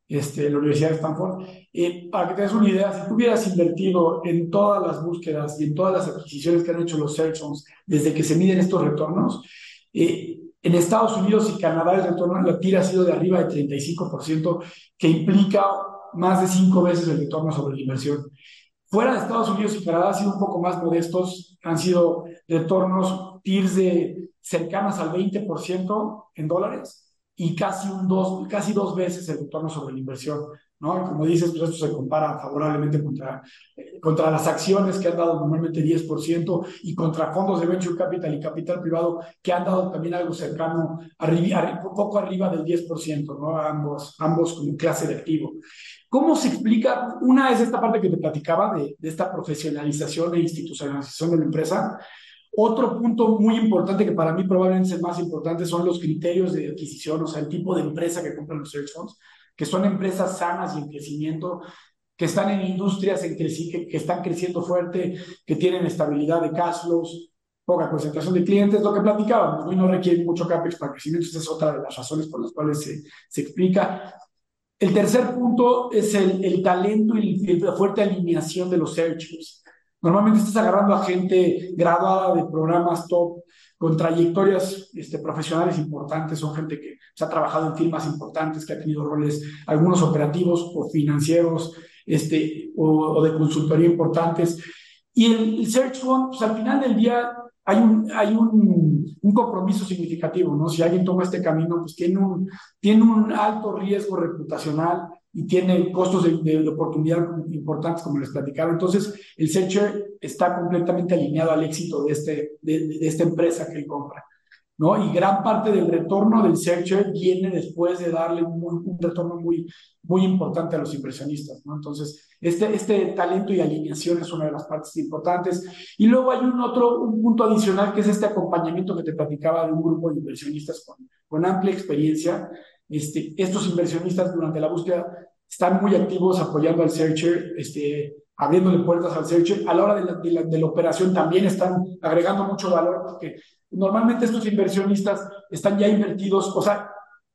este, la Universidad de Stanford. Eh, para que te des una idea, si tú hubieras invertido en todas las búsquedas y en todas las adquisiciones que han hecho los hedge desde que se miden estos retornos, eh, en Estados Unidos y Canadá el retorno la tira ha sido de arriba de 35%, que implica más de cinco veces el retorno sobre la inversión. Fuera de Estados Unidos y Canadá han sido un poco más modestos, han sido retornos TIRS de cercanas al 20% en dólares y casi, un dos, casi dos veces el retorno sobre la inversión. ¿no? como dices, pues esto se compara favorablemente contra, eh, contra las acciones que han dado normalmente 10% y contra fondos de venture capital y capital privado que han dado también algo cercano, arriba, poco arriba del 10%, ¿no? ambos, ambos como clase de activo. ¿Cómo se explica? Una es esta parte que te platicaba de, de esta profesionalización e institucionalización de la empresa, otro punto muy importante que para mí probablemente es el más importante son los criterios de adquisición, o sea, el tipo de empresa que compran los search funds, que son empresas sanas y en crecimiento, que están en industrias en que, que están creciendo fuerte, que tienen estabilidad de cash flows, poca concentración de clientes, lo que platicábamos, y no requieren mucho CAPEX para crecimiento, esa es otra de las razones por las cuales se, se explica. El tercer punto es el, el talento y la fuerte alineación de los searchers. Normalmente estás agarrando a gente graduada de programas top, con trayectorias este, profesionales importantes, son gente que se ha trabajado en firmas importantes, que ha tenido roles, algunos operativos o financieros, este, o, de consultoría importantes. Y el, Search Fund, pues al final del día hay un, hay un, compromiso significativo, ¿no? Si alguien toma este camino, pues tiene un, tiene un alto riesgo reputacional, y tiene costos de, oportunidad importantes, como les platicaba. Entonces, el Searcher está completamente alineado al éxito de, este, de, esta empresa que él compra. ¿no? Y gran parte del retorno del Searcher viene después de darle un, retorno muy, muy importante a los inversionistas. ¿no? Entonces, este, este talento y alineación es una de las partes importantes. Y luego hay un otro un punto adicional que es este acompañamiento que te platicaba de un grupo de inversionistas con, con amplia experiencia este, estos inversionistas durante la búsqueda están muy activos apoyando al searcher, este, abriéndole puertas al searcher. A la hora de la, de la, operación también están agregando mucho valor porque normalmente estos inversionistas están ya invertidos, o sea,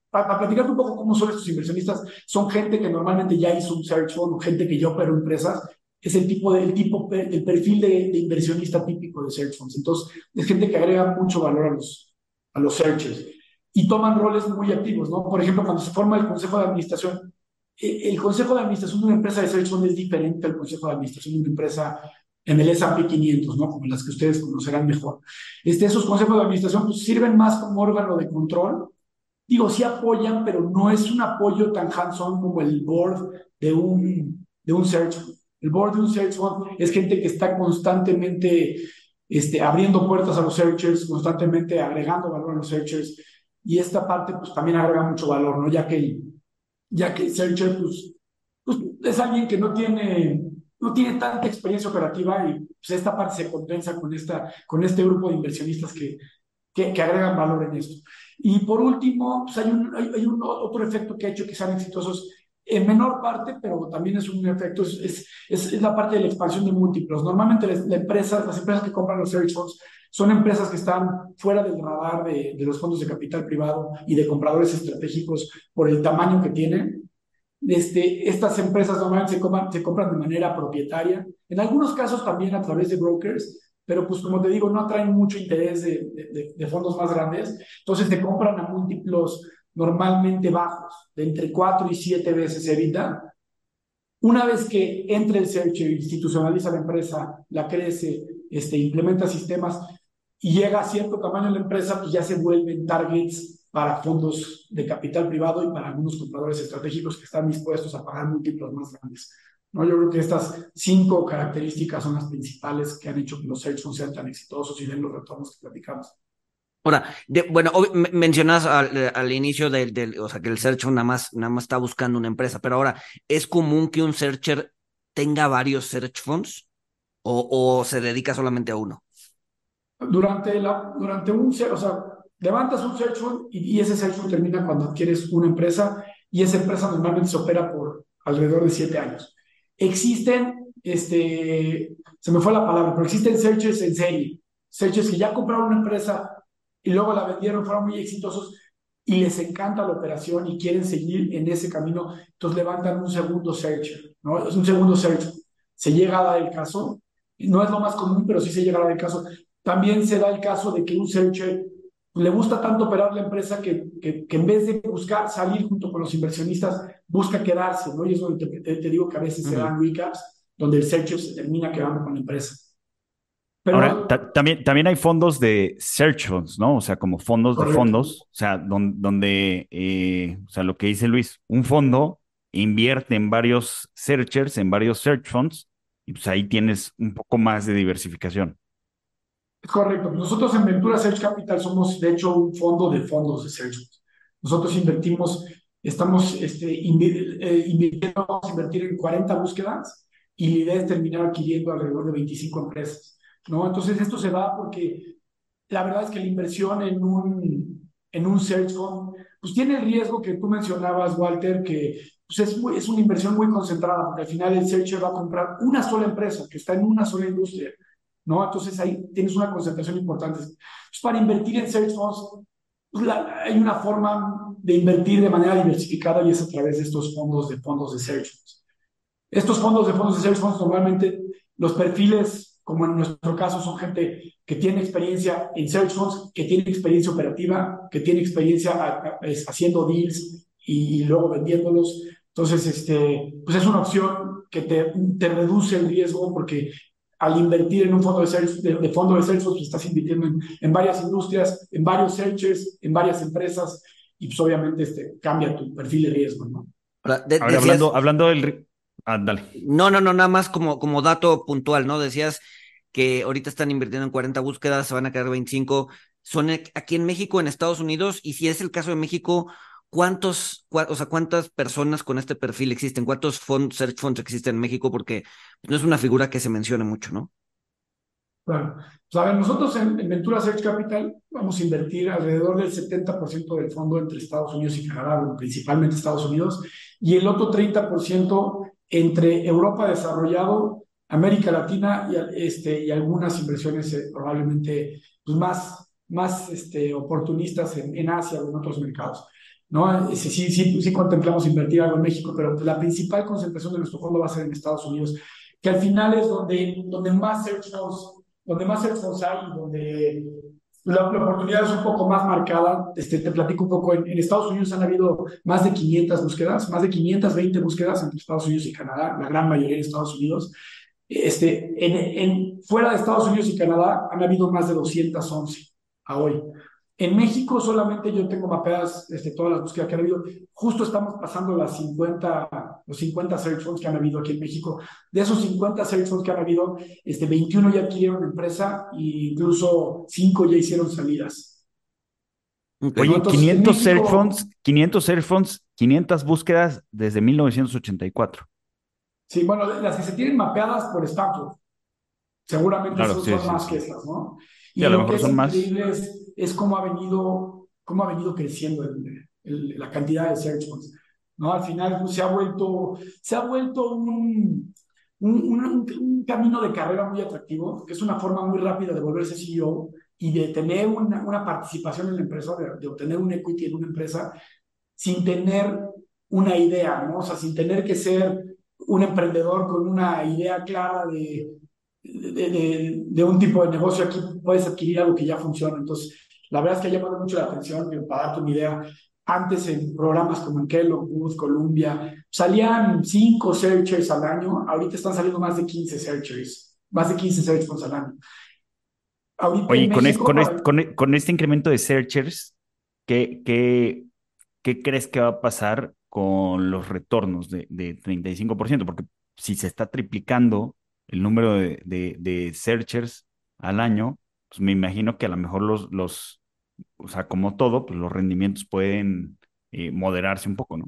para, platicar un poco cómo son estos inversionistas, son gente que normalmente ya hizo un search fund, gente que ya operó empresas, es el tipo de, el tipo, el perfil de, de, inversionista típico de search funds. Entonces, es gente que agrega mucho valor a los, a los searchers y toman roles muy activos, ¿no? Por ejemplo, cuando se forma el consejo de administración, eh, el consejo de administración de una empresa de search es diferente al consejo de administración de una empresa en el S&P 500, ¿no? Como las que ustedes conocerán mejor. Este, esos consejos de administración pues, sirven más como órgano de control. Digo, sí apoyan, pero no es un apoyo tan hands-on como el board de un, de un search El board de un search es gente que está constantemente este, abriendo puertas a los searchers, constantemente agregando valor a los searchers, y esta parte pues también agrega mucho valor, ¿no? Ya que ya que Searcher pues, pues, es alguien que no tiene, no tiene tanta experiencia operativa y pues, esta parte se compensa con, esta, con este grupo de inversionistas que, que, que agregan valor en esto. Y por último, pues hay, un, hay, hay un otro efecto que ha hecho que sean exitosos en menor parte, pero también es un efecto, es, es, es, la parte de la expansión de múltiplos. Normalmente las, empresas, las empresas que compran los search funds son empresas que están fuera del radar de, de, los fondos de capital privado y de compradores estratégicos por el tamaño que tienen. Este, estas empresas normalmente se compran, se compran de manera propietaria, en algunos casos también a través de brokers, pero pues como te digo, no atraen mucho interés de, de, de fondos más grandes, entonces te compran a múltiplos normalmente bajos, de entre 4 y 7 veces EBITDA. Una vez que entre el searcher, institucionaliza la empresa, la crece, este, implementa sistemas y llega a cierto tamaño la empresa, pues ya se vuelven targets para fondos de capital privado y para algunos compradores estratégicos que están dispuestos a pagar múltiplos más grandes. ¿no? Yo creo que estas cinco características son las principales que han hecho que los search sean tan exitosos y den los retornos que platicamos. Ahora, de, bueno, mencionas al, al inicio del, del, o sea, que el searcher nada más, nada más está buscando una empresa, pero ahora, ¿es común que un searcher tenga varios search funds o, o se dedica solamente a uno? Durante, la, durante un, o sea, levantas un search fund y, y ese search fund termina cuando adquieres una empresa y esa empresa normalmente se opera por alrededor de siete años. Existen, este, se me fue la palabra, pero existen searches en serie, searches que ya compraron una empresa y luego la vendieron, fueron muy exitosos y les encanta la operación y quieren seguir en ese camino, entonces levantan un segundo searcher, ¿no? Es un segundo search. Se llega a dar el caso, no es lo más común, pero sí se llega a dar el caso. También se da el caso de que un searcher le gusta tanto operar la empresa que, que, que, en vez de buscar salir junto con los inversionistas, busca quedarse, ¿no? Y es donde te, te, te digo que a veces uh -huh. se dan recaps donde el searcher se termina quedando con la empresa. Pero, Ahora, también, también hay fondos de search funds, ¿no? O sea, como fondos correcto. de fondos, o sea, don, donde, eh, o sea, lo que dice Luis, un fondo invierte en varios searchers, en varios search funds, y pues ahí tienes un poco más de diversificación. Correcto. Nosotros en Ventura Search Capital somos, de hecho, un fondo de fondos de search. Nosotros invertimos, estamos este, eh, invirtiendo, vamos a invertir en 40 búsquedas y la idea es terminar adquiriendo alrededor de 25 empresas. ¿no? Entonces esto se va porque la verdad es que la inversión en un, en un search fund, pues tiene el riesgo que tú mencionabas, Walter, que pues es, muy, es una inversión muy concentrada, porque al final el searcher va a comprar una sola empresa que está en una sola industria, ¿no? Entonces ahí tienes una concentración importante. Pues para invertir en search funds, pues la, hay una forma de invertir de manera diversificada y es a través de estos fondos de fondos de search funds. Estos fondos de fondos de search funds normalmente los perfiles como en nuestro caso son gente que tiene experiencia en search funds, que tiene experiencia operativa, que tiene experiencia haciendo deals y, luego vendiéndolos. Entonces, este, pues es una opción que te, te reduce el riesgo porque al invertir en un fondo de, search, de, de fondo pues estás invirtiendo en, en, varias industrias, en varios searchers, en varias empresas y pues obviamente este, cambia tu perfil de riesgo, ¿no? Ahora, de, Ahora hablando, hablando del, Ah, dale. No, no, no, nada más como, como dato puntual, ¿no? Decías que ahorita están invirtiendo en 40 búsquedas, se van a quedar 25. Son aquí en México, en Estados Unidos, y si es el caso de México, ¿cuántos, cu o sea, cuántas personas con este perfil existen? ¿Cuántos fund, search funds existen en México? Porque no es una figura que se mencione mucho, ¿no? Claro. Pues a ver, nosotros en, en, Ventura Search Capital vamos a invertir alrededor del 70% del fondo entre Estados Unidos y Canadá, principalmente Estados Unidos, y el otro 30% entre Europa desarrollado, América Latina y, este, y algunas inversiones eh, probablemente pues más, más este, oportunistas en, en, Asia o en otros mercados. ¿No? Sí, sí, sí, contemplamos invertir algo en México, pero la principal concentración de nuestro fondo va a ser en Estados Unidos, que al final es donde, donde más search funds, donde más search funds hay, donde la, oportunidad es un poco más marcada. Este, te platico un poco. En, Estados Unidos han habido más de 500 búsquedas, más de 520 búsquedas entre Estados Unidos y Canadá, la gran mayoría en Estados Unidos. Este, en, fuera de Estados Unidos y Canadá han habido más de 211 a hoy. En México solamente yo tengo mapeadas este, todas las búsquedas que han habido. Justo estamos pasando las 50, los 50 search funds que han habido aquí en México. De esos 50 search funds que han habido, este, 21 ya adquirieron empresa e incluso 5 ya hicieron salidas. Okay. Oye, Entonces, 500 México, search funds, 500 search funds 500 búsquedas desde 1984. Sí, bueno, las que se tienen mapeadas por Stanford. Seguramente son, más que esas, ¿no? Y a lo, mejor son más. Es, es cómo ha venido, cómo ha venido creciendo la cantidad de search ¿no? Al final pues, se ha vuelto, se ha vuelto un, un, camino de carrera muy atractivo, que es una forma muy rápida de volverse CEO y de tener una, una participación en la empresa, de, obtener un equity en una empresa sin tener una idea, ¿no? O sea, sin tener que ser un emprendedor con una idea clara de, de, de, un tipo de negocio, aquí puedes adquirir algo que ya funciona. Entonces, la verdad es que ha llamado mucho la atención, para darte una idea, antes en programas como en Kellogg, Columbia, salían 5 searchers al año, ahorita están saliendo más de 15 searchers, más de 15 searchers al año. Oye, con, con, con, este incremento de searchers, ¿qué, qué, qué crees que va a pasar con los retornos de, de 35%? Porque si se está triplicando el número de, de, de searchers al año, pues me imagino que a lo mejor los, los o sea, como todo, pues los rendimientos pueden eh, moderarse un poco, ¿no?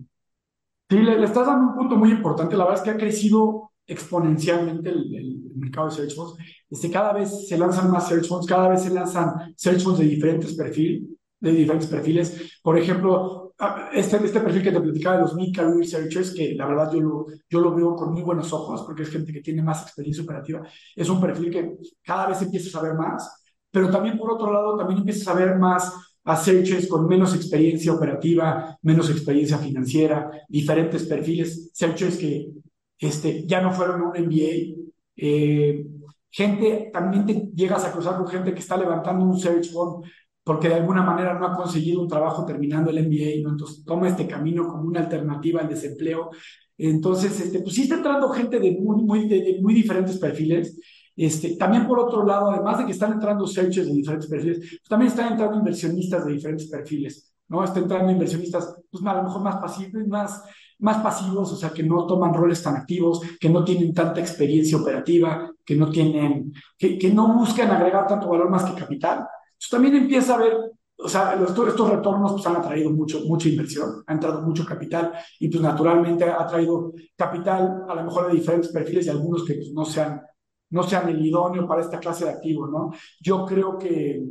Sí, le, estás dando un punto muy importante. La verdad es que ha crecido exponencialmente el, mercado de search funds. Este, cada vez se lanzan más search funds, cada vez se lanzan search funds de diferentes perfiles, de diferentes perfiles. Por ejemplo, ah, este, este perfil que te platicaba de los mid-career searchers, que la verdad yo lo, yo lo veo con muy buenos ojos, porque es gente que tiene más experiencia operativa, es un perfil que cada vez empieza a saber más pero también por otro lado, también empiezas a ver más a searches con menos experiencia operativa, menos experiencia financiera, diferentes perfiles, searches que este, ya no fueron un MBA. Eh, gente, también te llegas a cruzar con gente que está levantando un search fund porque de alguna manera no ha conseguido un trabajo terminando el MBA, ¿no? entonces toma este camino como una alternativa al desempleo. Entonces, este, pues sí está entrando gente de muy, muy, de muy diferentes perfiles este, también por otro lado, además de que están entrando searches de diferentes perfiles, también están entrando inversionistas de diferentes perfiles, ¿no? Están entrando inversionistas, pues a lo mejor más pasivos, más, más pasivos, o sea, que no toman roles tan activos, que no tienen tanta experiencia operativa, que no tienen, que, que no buscan agregar tanto valor más que capital. Entonces también empieza a ver o sea, estos retornos pues, han atraído mucho, mucha inversión, ha entrado mucho capital y pues naturalmente ha traído capital a lo mejor de diferentes perfiles y algunos que pues, no sean no sean el idóneo para esta clase de activo, ¿no? Yo creo que,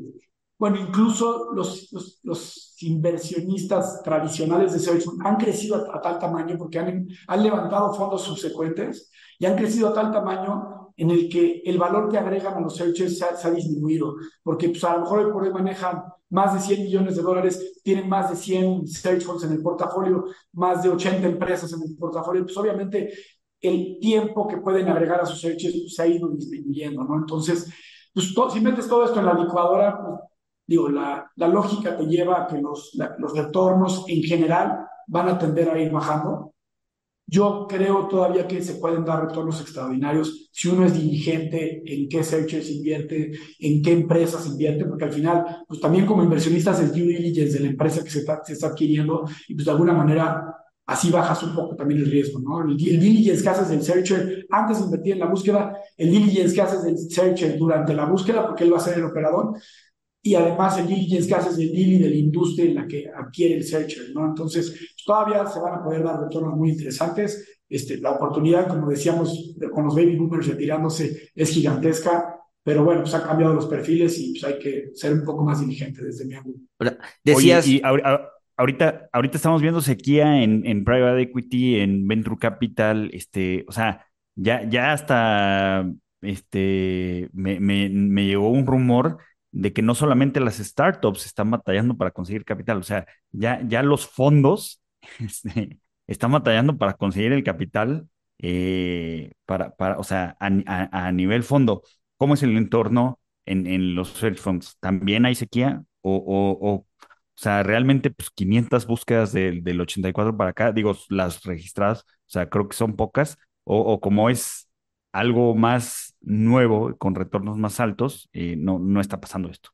bueno, incluso los, los, inversionistas tradicionales de Search han crecido a, tal tamaño porque han, han levantado fondos subsecuentes y han crecido a tal tamaño en el que el valor que agregan a los searches se ha, disminuido, porque pues, a lo mejor por ahí manejan más de 100 millones de dólares, tienen más de 100 search funds en el portafolio, más de 80 empresas en el portafolio, pues obviamente el tiempo que pueden agregar a sus searches pues, se ha ido disminuyendo, ¿no? Entonces, pues si metes todo esto en la licuadora, pues, digo, la, la lógica te lleva a que los, los retornos en general van a tender a ir bajando. Yo creo todavía que se pueden dar retornos extraordinarios si uno es diligente en qué searches invierte, en qué empresas invierte, porque al final, pues también como inversionistas el due diligence de la empresa que se está, se está adquiriendo y pues de alguna manera así bajas un poco también el riesgo, ¿no? El, diligence que haces del searcher antes de invertir en la búsqueda, el diligence que haces del searcher durante la búsqueda, porque él va a ser el operador, y además el diligence que haces del deal y de la industria en la que adquiere el searcher, ¿no? Entonces, todavía se van a poder dar retornos muy interesantes. Este, la oportunidad, como decíamos, con los baby boomers retirándose es gigantesca, pero bueno, pues han cambiado los perfiles y pues hay que ser un poco más diligente desde mi ángulo. Decías... y ahorita, ahorita estamos viendo sequía en, en private equity, en venture capital, este, o sea, ya, ya hasta este, me, me, llegó un rumor de que no solamente las startups están batallando para conseguir capital, o sea, ya, ya los fondos este, están batallando para conseguir el capital, eh, para, para, o sea, a, nivel fondo. ¿Cómo es el entorno en, en los search funds? ¿También hay sequía? ¿O, o, o o sea, realmente, pues 500 búsquedas del, del 84 para acá, digo, las registradas, o sea, creo que son pocas, o, como es algo más nuevo, con retornos más altos, eh, no, no está pasando esto.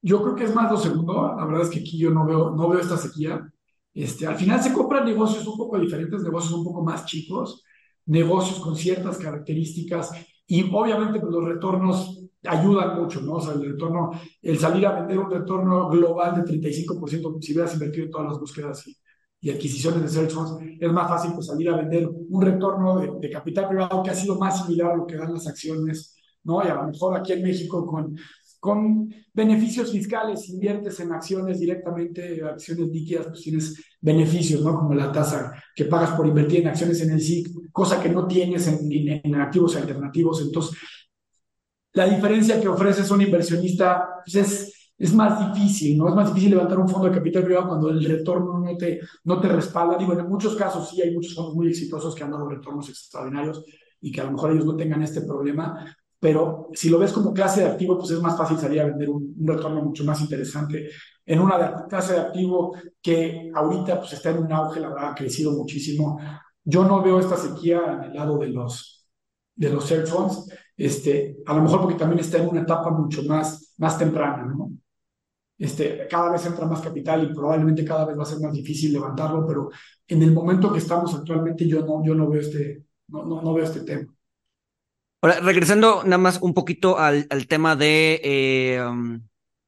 Yo creo que es más lo segundo, la verdad es que aquí yo no veo, no veo esta sequía. Este, al final se compran negocios un poco diferentes, negocios un poco más chicos, negocios con ciertas características y obviamente pues, los retornos ayudan mucho, ¿no? O sea, el retorno, el salir a vender un retorno global de 35% si hubieras invertido en todas las búsquedas y y adquisiciones de search funds, es más fácil pues, salir a vender un retorno de, de, capital privado que ha sido más similar a lo que dan las acciones, ¿no? Y a lo mejor aquí en México con, con beneficios fiscales, inviertes en acciones directamente, acciones líquidas, pues tienes beneficios, ¿no? Como la tasa que pagas por invertir en acciones en el SIC, cosa que no tienes en, en, en activos alternativos. Entonces, la diferencia que ofreces un inversionista pues es es más difícil, ¿no? Es más difícil levantar un fondo de capital privado cuando el retorno no te, no te respalda. Digo, en muchos casos sí hay muchos fondos muy exitosos que han dado retornos extraordinarios y que a lo mejor ellos no tengan este problema, pero si lo ves como clase de activo, pues es más fácil salir a vender un, retorno mucho más interesante en una de, clase de activo que ahorita pues está en un auge, la verdad, ha crecido muchísimo. Yo no veo esta sequía en el lado de los, de los funds, este, a lo mejor porque también está en una etapa mucho más, más temprana, ¿no? Este, cada vez entra más capital y probablemente cada vez va a ser más difícil levantarlo, pero en el momento que estamos actualmente yo no, yo no veo este, no, no, no veo este tema. Ahora, regresando nada más un poquito al, al tema de eh, um,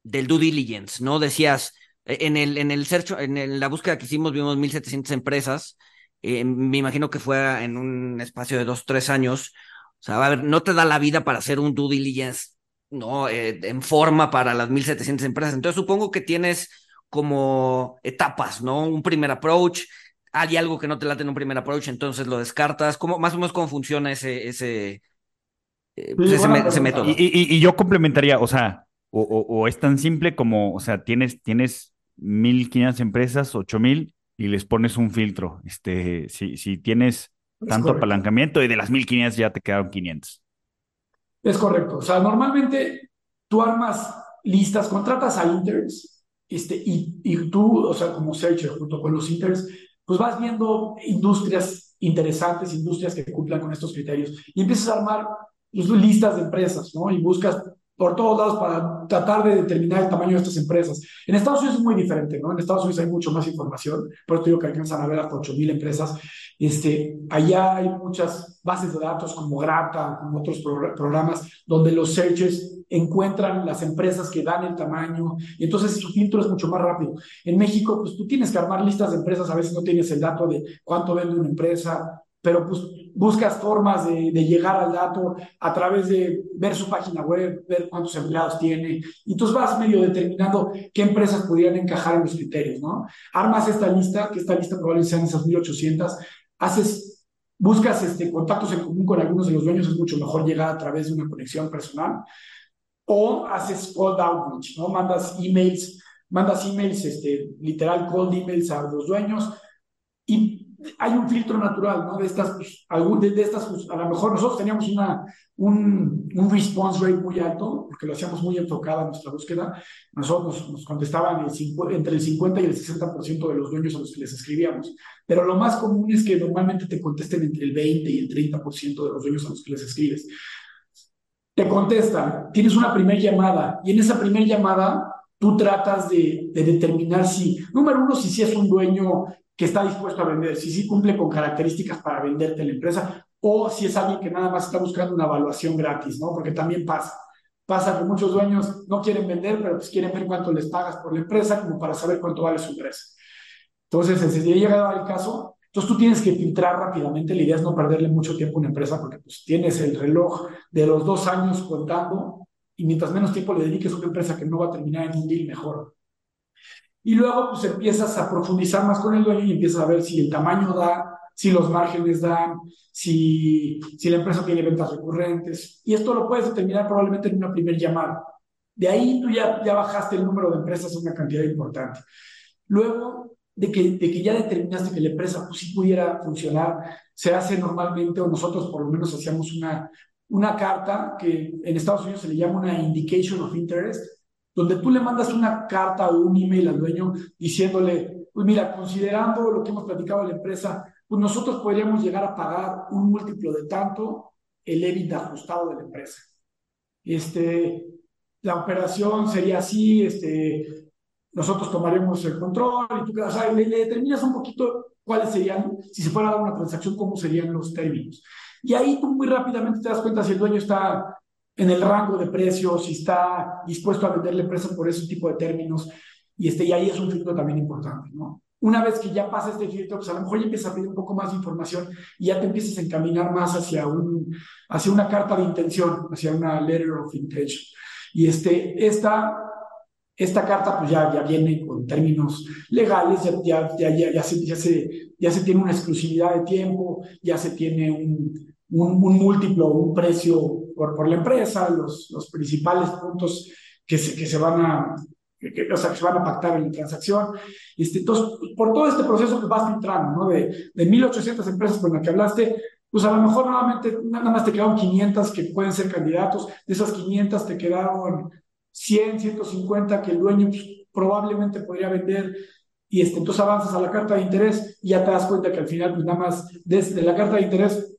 del due diligence, ¿no? Decías, eh, en el, en el search, en el, la búsqueda que hicimos vimos 1.700 empresas, eh, me imagino que fue en un espacio de dos, tres años. O sea, a ver, no te da la vida para hacer un due diligence ¿no? Eh, en forma para las 1.700 empresas. Entonces supongo que tienes como etapas, ¿no? Un primer approach, hay algo que no te late en un primer approach, entonces lo descartas. ¿Cómo, más o menos cómo funciona ese, ese, eh, pues ese, ese, método? Y, y, y, yo complementaría, o sea, o, o, o, es tan simple como, o sea, tienes, tienes 1.500 empresas, 8.000 y les pones un filtro. Este, si, si tienes tanto apalancamiento y de las 1.500 ya te quedaron 500. Es correcto. O sea, normalmente tú armas listas, contratas a interns este, y, y tú, o sea, como searcher junto con los interns, pues vas viendo industrias interesantes, industrias que cumplan con estos criterios y empiezas a armar pues, listas de empresas, ¿no? Y buscas por todos lados para tratar de determinar el tamaño de estas empresas. En Estados Unidos es muy diferente, ¿no? En Estados Unidos hay mucho más información, por eso digo que alcanzan a ver hasta 8.000 empresas. Este, allá hay muchas bases de datos como Grata, como otros pro programas, donde los searches encuentran las empresas que dan el tamaño, y entonces su filtro es mucho más rápido. En México, pues tú tienes que armar listas de empresas, a veces no tienes el dato de cuánto vende una empresa, pero pues buscas formas de, de, llegar al dato a través de ver su página web, ver cuántos empleados tiene, y entonces vas medio determinando qué empresas podrían encajar en los criterios, ¿no? Armas esta lista, que esta lista probablemente sean esas 1800, haces, buscas este, contactos en común con algunos de los dueños, es mucho mejor llegar a través de una conexión personal, o haces cold outreach, ¿no? Mandas emails, mandas emails, este, literal cold emails a los dueños, y hay un filtro natural, ¿no? De estas, pues, algún, de, de, estas, pues, a lo mejor nosotros teníamos una, un, un response rate muy alto, porque lo hacíamos muy enfocado en nuestra búsqueda. Nosotros nos, nos contestaban el 50, entre el 50 y el 60% de los dueños a los que les escribíamos. Pero lo más común es que normalmente te contesten entre el 20 y el 30% de los dueños a los que les escribes. Te contestan, tienes una primera llamada, y en esa primera llamada tú tratas de, de, determinar si, número uno, si sí es un dueño que está dispuesto a vender, si sí cumple con características para venderte la empresa o si es alguien que nada más está buscando una evaluación gratis, ¿no? Porque también pasa. Pasa que muchos dueños no quieren vender, pero pues quieren ver cuánto les pagas por la empresa como para saber cuánto vale su empresa. Entonces, si llegado al caso, entonces tú tienes que filtrar rápidamente. La idea es no perderle mucho tiempo a una empresa porque pues tienes el reloj de los dos años contando y mientras menos tiempo le dediques a una empresa que no va a terminar en un deal mejor. Y luego pues empiezas a profundizar más con el dueño y empiezas a ver si el tamaño da, si los márgenes dan, si, si la empresa tiene ventas recurrentes. Y esto lo puedes determinar probablemente en una primera llamada. De ahí tú ya, ya bajaste el número de empresas a una cantidad importante. Luego de que, de que ya determinaste que la empresa pues, sí pudiera funcionar, se hace normalmente, o nosotros por lo menos hacíamos una, una carta que en Estados Unidos se le llama una indication of interest, donde tú le mandas una carta o un email al dueño diciéndole, pues mira, considerando lo que hemos platicado de la empresa, pues nosotros podríamos llegar a pagar un múltiplo de tanto el EBITDA ajustado de la empresa. Este, la operación sería así, este, nosotros tomaremos el control y tú o sea, le, le determinas un poquito cuáles serían, si se fuera a dar una transacción, cómo serían los términos. Y ahí tú muy rápidamente te das cuenta si el dueño está en el rango de precios, si está dispuesto a vender la empresa por ese tipo de términos, y, este, y ahí es un filtro también importante, ¿no? una vez que ya pasa este filtro, pues a lo mejor ya empiezas a pedir un poco más de información y ya te empiezas a encaminar más hacia, un, hacia una carta de intención, hacia una letter of intention. Y este, esta, esta carta pues ya, ya viene con términos legales, ya, ya, ya, ya, se, ya, se, ya se tiene una exclusividad de tiempo, ya se tiene un, un, un múltiplo, un precio por, por la empresa, los, los principales puntos que se, que se van a que, o sea, que se van a pactar en la transacción. Este, entonces, por todo este proceso que vas filtrando, ¿no? De, de 1.800 empresas con las que hablaste, pues a lo mejor nuevamente nada más te quedaron 500 que pueden ser candidatos, de esas 500 te quedaron 100, 150 que el dueño pues, probablemente podría vender y este, entonces avanzas a la carta de interés y ya te das cuenta que al final pues nada más desde la carta de interés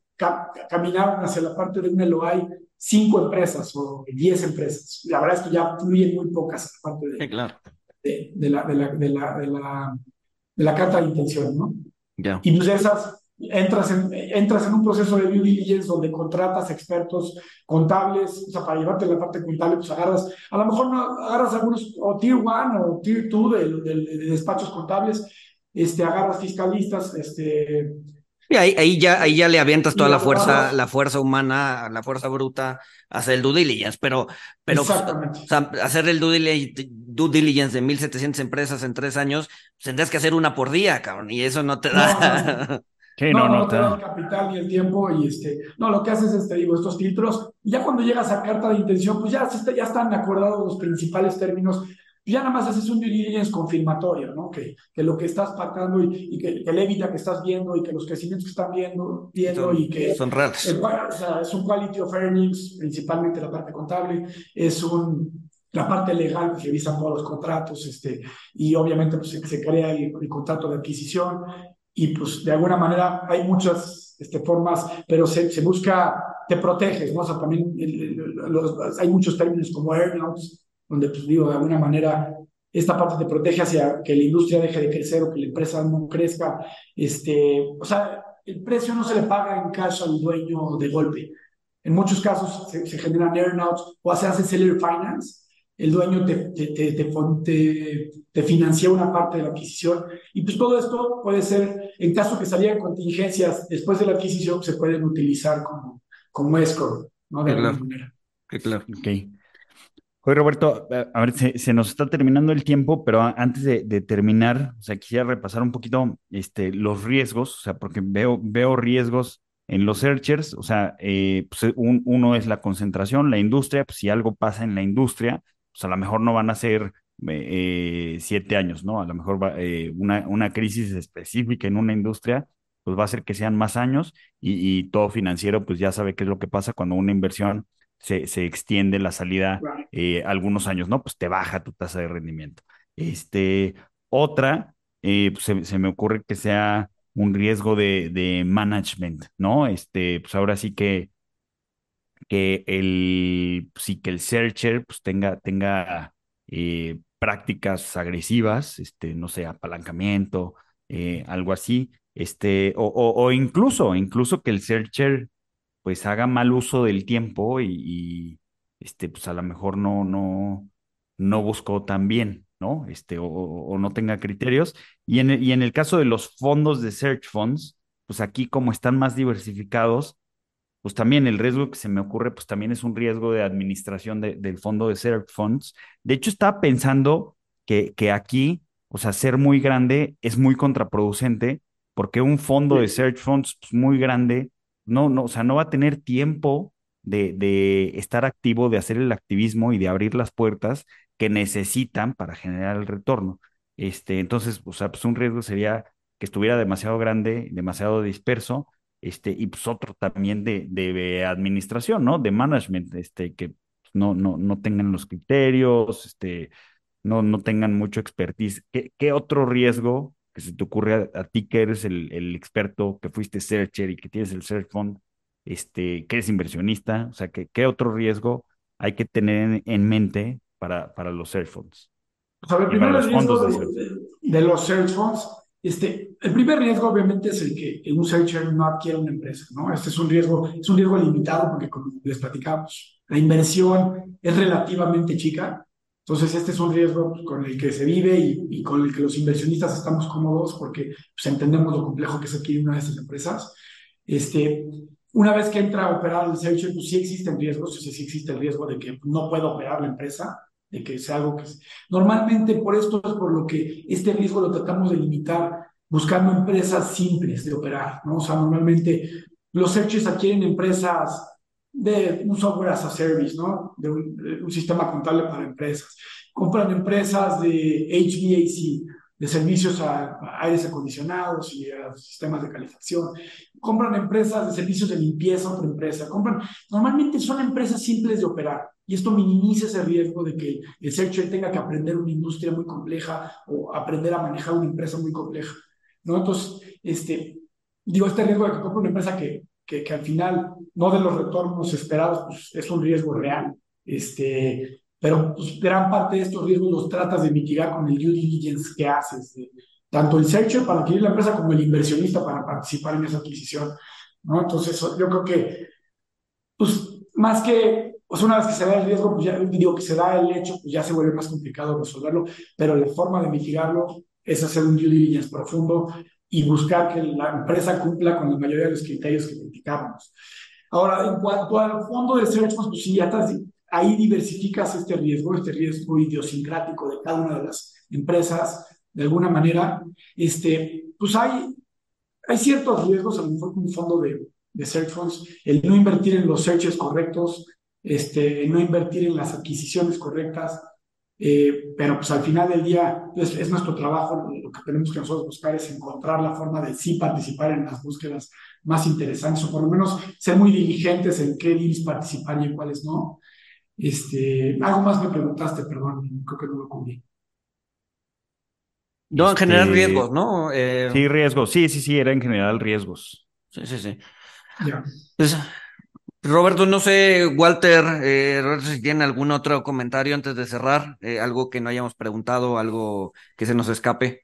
caminaron hacia la parte de un LOI cinco empresas o diez empresas. La verdad es que ya fluyen muy pocas aparte de, claro. de, de, la, de, la, de, la, de, la, de la carta de intención, ¿no? Ya. Y pues esas entras en, entras en un proceso de due diligence donde contratas expertos contables, o sea, para llevarte la parte contable, pues agarras, a lo mejor no agarras algunos, o tier one o tier two de, de, de despachos contables, este, agarras fiscalistas, este, y ahí, ahí, ya, ahí ya le avientas toda la fuerza, la fuerza humana, la fuerza bruta, hacer el due diligence, pero, pero o sea, hacer el due diligence, due diligence de 1700 empresas en tres años, pues, tendrías que hacer una por día, cabrón, y eso no te da. Sí, no, no, no, te da el capital ni el tiempo y este, no, lo que haces es, te digo, estos filtros, y ya cuando llegas a carta de intención, pues ya, ya están acordados los principales términos ya nada más haces un due diligence confirmatorio, ¿no? Que, que lo que estás pactando y, que, el EBITDA que estás viendo y que los crecimientos que están viendo, viendo y que... Son reales. o sea, es un quality of earnings, principalmente la parte contable, es un... La parte legal, que revisa todos los contratos, este, y obviamente pues, se, crea el, contrato de adquisición, y pues de alguna manera hay muchas este, formas, pero se, se busca, te proteges, ¿no? O sea, también los, hay muchos términos como earnouts, donde, pues digo, de alguna manera esta parte te protege hacia que la industria deje de crecer o que la empresa no crezca. Este, o sea, el precio no se le paga en cash al dueño de golpe. En muchos casos se, generan earnouts o se hace seller finance. El dueño te, te, te, te, financia una parte de la adquisición. Y pues todo esto puede ser, en caso que salieran contingencias después de la adquisición, se pueden utilizar como, como escrow, ¿no? De alguna manera. claro. Okay. Oye, Roberto, a ver, se, nos está terminando el tiempo, pero antes de, terminar, o sea, quisiera repasar un poquito este, los riesgos, o sea, porque veo, veo riesgos en los searchers, o sea, eh, pues uno es la concentración, la industria, pues si algo pasa en la industria, pues a lo mejor no van a ser eh, siete años, ¿no? A lo mejor va, eh, una, una crisis específica en una industria, pues va a hacer que sean más años y todo financiero, pues ya sabe qué es lo que pasa cuando una inversión se, extiende la salida eh, algunos años, ¿no? Pues te baja tu tasa de rendimiento. Este, otra, eh, pues se, me ocurre que sea un riesgo de, management, ¿no? Este, pues ahora sí que, que el, sí que el searcher pues tenga, tenga eh, prácticas agresivas, este, no sé, apalancamiento, algo así, este, o, o, incluso, incluso que el searcher pues haga mal uso del tiempo y, este, pues a lo mejor no, no, no buscó tan bien, ¿no? Este, o, no tenga criterios. Y en, el, y en el caso de los fondos de search funds, pues aquí como están más diversificados, pues también el riesgo que se me ocurre, pues también es un riesgo de administración del fondo de search funds. De hecho, estaba pensando que, que aquí, o sea, ser muy grande es muy contraproducente porque un fondo de search funds pues, muy grande no, no, o sea, no va a tener tiempo de, de estar activo, de hacer el activismo y de abrir las puertas que necesitan para generar el retorno. Este, entonces, o sea, pues un riesgo sería que estuviera demasiado grande, demasiado disperso, este, y pues otro también de, de administración, ¿no? De management, este, que no, no, no tengan los criterios, este, no, no tengan mucho expertise. ¿Qué, qué otro riesgo que se te ocurre a, ti que eres el, el, experto, que fuiste searcher y que tienes el search fund, este, que eres inversionista, o sea, que, ¿qué otro riesgo hay que tener en, mente para, para los search funds? Pues a ver, primero el riesgo de, los search funds, este, el primer riesgo obviamente es el que un searcher no adquiera una empresa, ¿no? Este es un riesgo, es un riesgo limitado porque como les platicamos, la inversión es relativamente chica, Entonces, este es un riesgo con el que se vive y, y, con el que los inversionistas estamos cómodos porque pues, entendemos lo complejo que es adquirir una de estas empresas. Este, una vez que entra a operar el searcher, pues sí existen riesgos, sí, sí existe el riesgo de que no pueda operar la empresa, de que sea algo que... Normalmente por esto es por lo que este riesgo lo tratamos de limitar buscando empresas simples de operar, ¿no? O sea, normalmente los searches adquieren empresas de un software as a service, ¿no? De un, sistema contable para empresas. Compran empresas de HVAC, de servicios a, aires acondicionados y a sistemas de calefacción. Compran empresas de servicios de limpieza, otra empresa. Compran, normalmente son empresas simples de operar y esto minimiza ese riesgo de que el searcher tenga que aprender una industria muy compleja o aprender a manejar una empresa muy compleja. ¿no? Entonces, este, digo, este riesgo de que compre una empresa que, que, que, al final no de los retornos esperados, pues es un riesgo real. Este, pero pues, gran parte de estos riesgos los tratas de mitigar con el due diligence que haces, tanto el searcher para adquirir la empresa como el inversionista para participar en esa adquisición. ¿no? Entonces, yo creo que, pues, más que, pues una vez que se da el riesgo, pues ya digo que se da el hecho, pues ya se vuelve más complicado resolverlo, pero la forma de mitigarlo es hacer un due diligence profundo y buscar que la empresa cumpla con la mayoría de los criterios que criticamos. Ahora, en cuanto al fondo de search, pues sí, ya estás ahí diversificas este riesgo, este riesgo idiosincrático de cada una de las empresas, de alguna manera, este, pues hay, hay ciertos riesgos, a lo mejor con un fondo de, de search funds, el no invertir en los searches correctos, este, no invertir en las adquisiciones correctas, eh, pero pues al final del día es, es, nuestro trabajo, lo que tenemos que nosotros buscar es encontrar la forma de sí participar en las búsquedas más interesantes o por lo menos ser muy diligentes en qué deals participar y en cuáles no. Este, algo más me preguntaste, perdón, creo que no lo cubrí. No, en general este, riesgos, ¿no? Eh... Sí, riesgos, sí, sí, sí, era en general riesgos. Sí, sí, sí. Ya. Pues, Roberto, no sé, Walter, eh, si tiene algún otro comentario antes de cerrar, eh, algo que no hayamos preguntado, algo que se nos escape.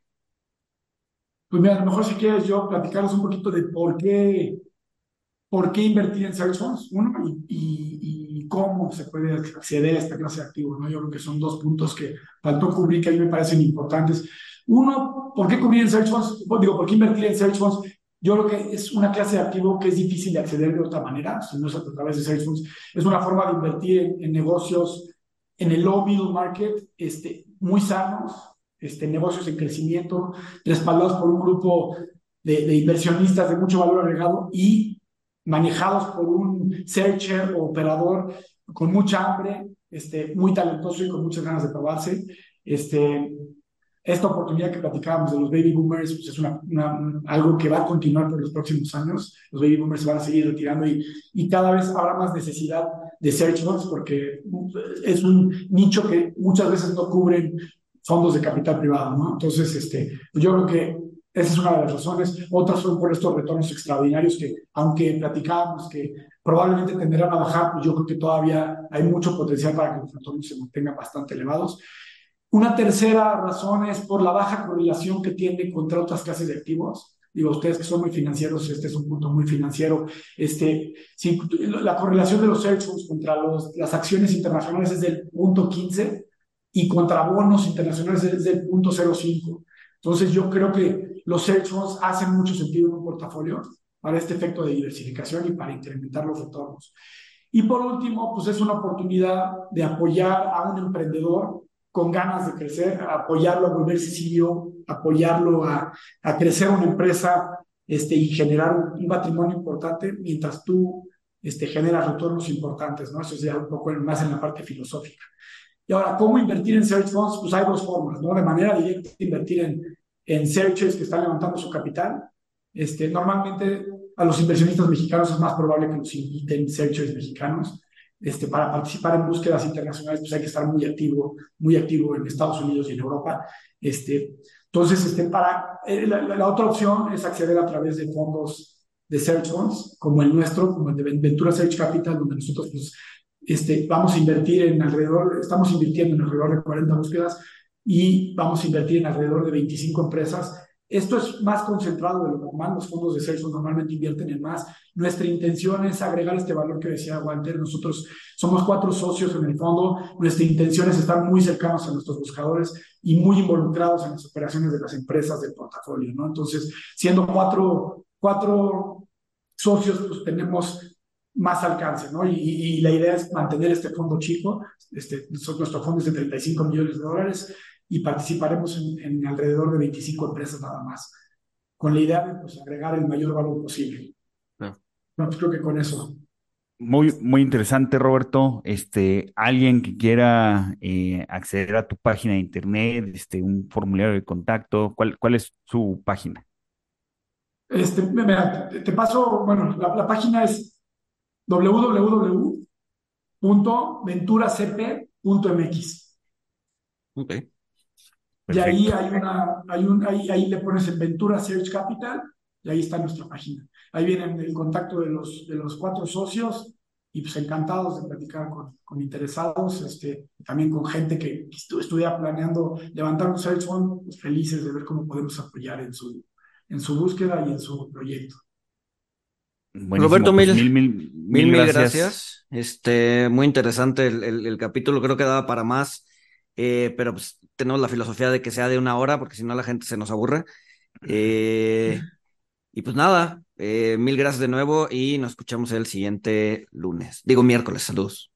Pues mira, a lo mejor si quieres yo platicarles un poquito de por qué por qué invertir en funds, uno, y, cómo se puede acceder a esta clase de activos, ¿no? Yo creo que son dos puntos que faltó cubrir que a mí me parecen importantes. Uno, ¿por qué cubrir en funds? Digo, ¿por qué invertir en funds? Yo creo que es una clase de activo que es difícil de acceder de otra manera, si no es a través de funds. Es una forma de invertir en, negocios en el low middle market, este, muy sanos, este, negocios en crecimiento, respaldados por un grupo de, de inversionistas de mucho valor agregado y manejados por un searcher o operador con mucha hambre, este, muy talentoso y con muchas ganas de probarse. Este, esta oportunidad que platicábamos de los baby boomers pues es una, algo que va a continuar por los próximos años. Los baby boomers van a seguir retirando y, y cada vez habrá más necesidad de search funds porque es un nicho que muchas veces no cubren fondos de capital privado, ¿no? Entonces, este, pues yo creo que esa es una de las razones. Otras son por estos retornos extraordinarios que, aunque platicábamos que probablemente tenderán a bajar, pues yo creo que todavía hay mucho potencial para que los retornos se mantengan bastante elevados. Una tercera razón es por la baja correlación que tiene contra otras clases de activos. Digo, ustedes que son muy financieros, este es un punto muy financiero. Este, si, la correlación de los funds contra las acciones internacionales es del punto 15 y contra bonos internacionales es del punto 05. Entonces yo creo que los funds hacen mucho sentido en un portafolio para este efecto de diversificación y para incrementar los retornos. Y por último, pues es una oportunidad de apoyar a un emprendedor con ganas de crecer, apoyarlo a volverse CEO, apoyarlo a, a crecer una empresa este, y generar un, patrimonio importante mientras tú este, generas retornos importantes, ¿no? Eso es ya un poco más en la parte filosófica. Y ahora, ¿cómo invertir en search funds? Pues hay dos formas, ¿no? De manera directa, invertir en, en searches que están levantando su capital. Este, normalmente a los inversionistas mexicanos es más probable que los inviten searchers mexicanos. Este, para participar en búsquedas internacionales, pues hay que estar muy activo, muy activo en Estados Unidos y en Europa. Este, entonces, este, para, eh, la, la, otra opción es acceder a través de fondos de search funds, como el nuestro, como el de Ventura Search Capital, donde nosotros pues, este, vamos a invertir en alrededor, estamos invirtiendo en alrededor de 40 búsquedas y vamos a invertir en alrededor de 25 empresas Esto es más concentrado de lo normal, los fondos de Salesforce normalmente invierten en más. Nuestra intención es agregar este valor que decía Walter. Nosotros somos cuatro socios en el fondo, nuestra intención es estar muy cercanos a nuestros buscadores y muy involucrados en las operaciones de las empresas del portafolio, ¿no? Entonces, siendo cuatro, cuatro socios, pues tenemos más alcance, ¿no? Y, y, la idea es mantener este fondo chico, este, nuestro fondo es de 35 millones de dólares y participaremos en, en, alrededor de 25 empresas nada más, con la idea de pues, agregar el mayor valor posible. No. no pues creo que con eso. Muy, muy interesante, Roberto. Este, alguien que quiera eh, acceder a tu página de internet, este, un formulario de contacto, ¿cuál, cuál es su página? Este, mira, te, te paso, bueno, la, la página es www.venturacp.mx. Ok. Y ahí hay una, hay un, ahí, ahí le pones en Ventura Search Capital y ahí está nuestra página. Ahí vienen el contacto de los, de los cuatro socios y pues encantados de platicar con, con interesados, este, también con gente que estuviera planeando levantar un search fund, pues felices de ver cómo podemos apoyar en su, en su búsqueda y en su proyecto. Roberto, pues mil, mil, mil, gracias. Este, muy interesante el, el, capítulo, creo que daba para más, eh, pero pues tenemos la filosofía de que sea de una hora, porque si no la gente se nos aburre. Eh, y pues nada, eh, mil gracias de nuevo y nos escuchamos el siguiente lunes, digo miércoles, saludos.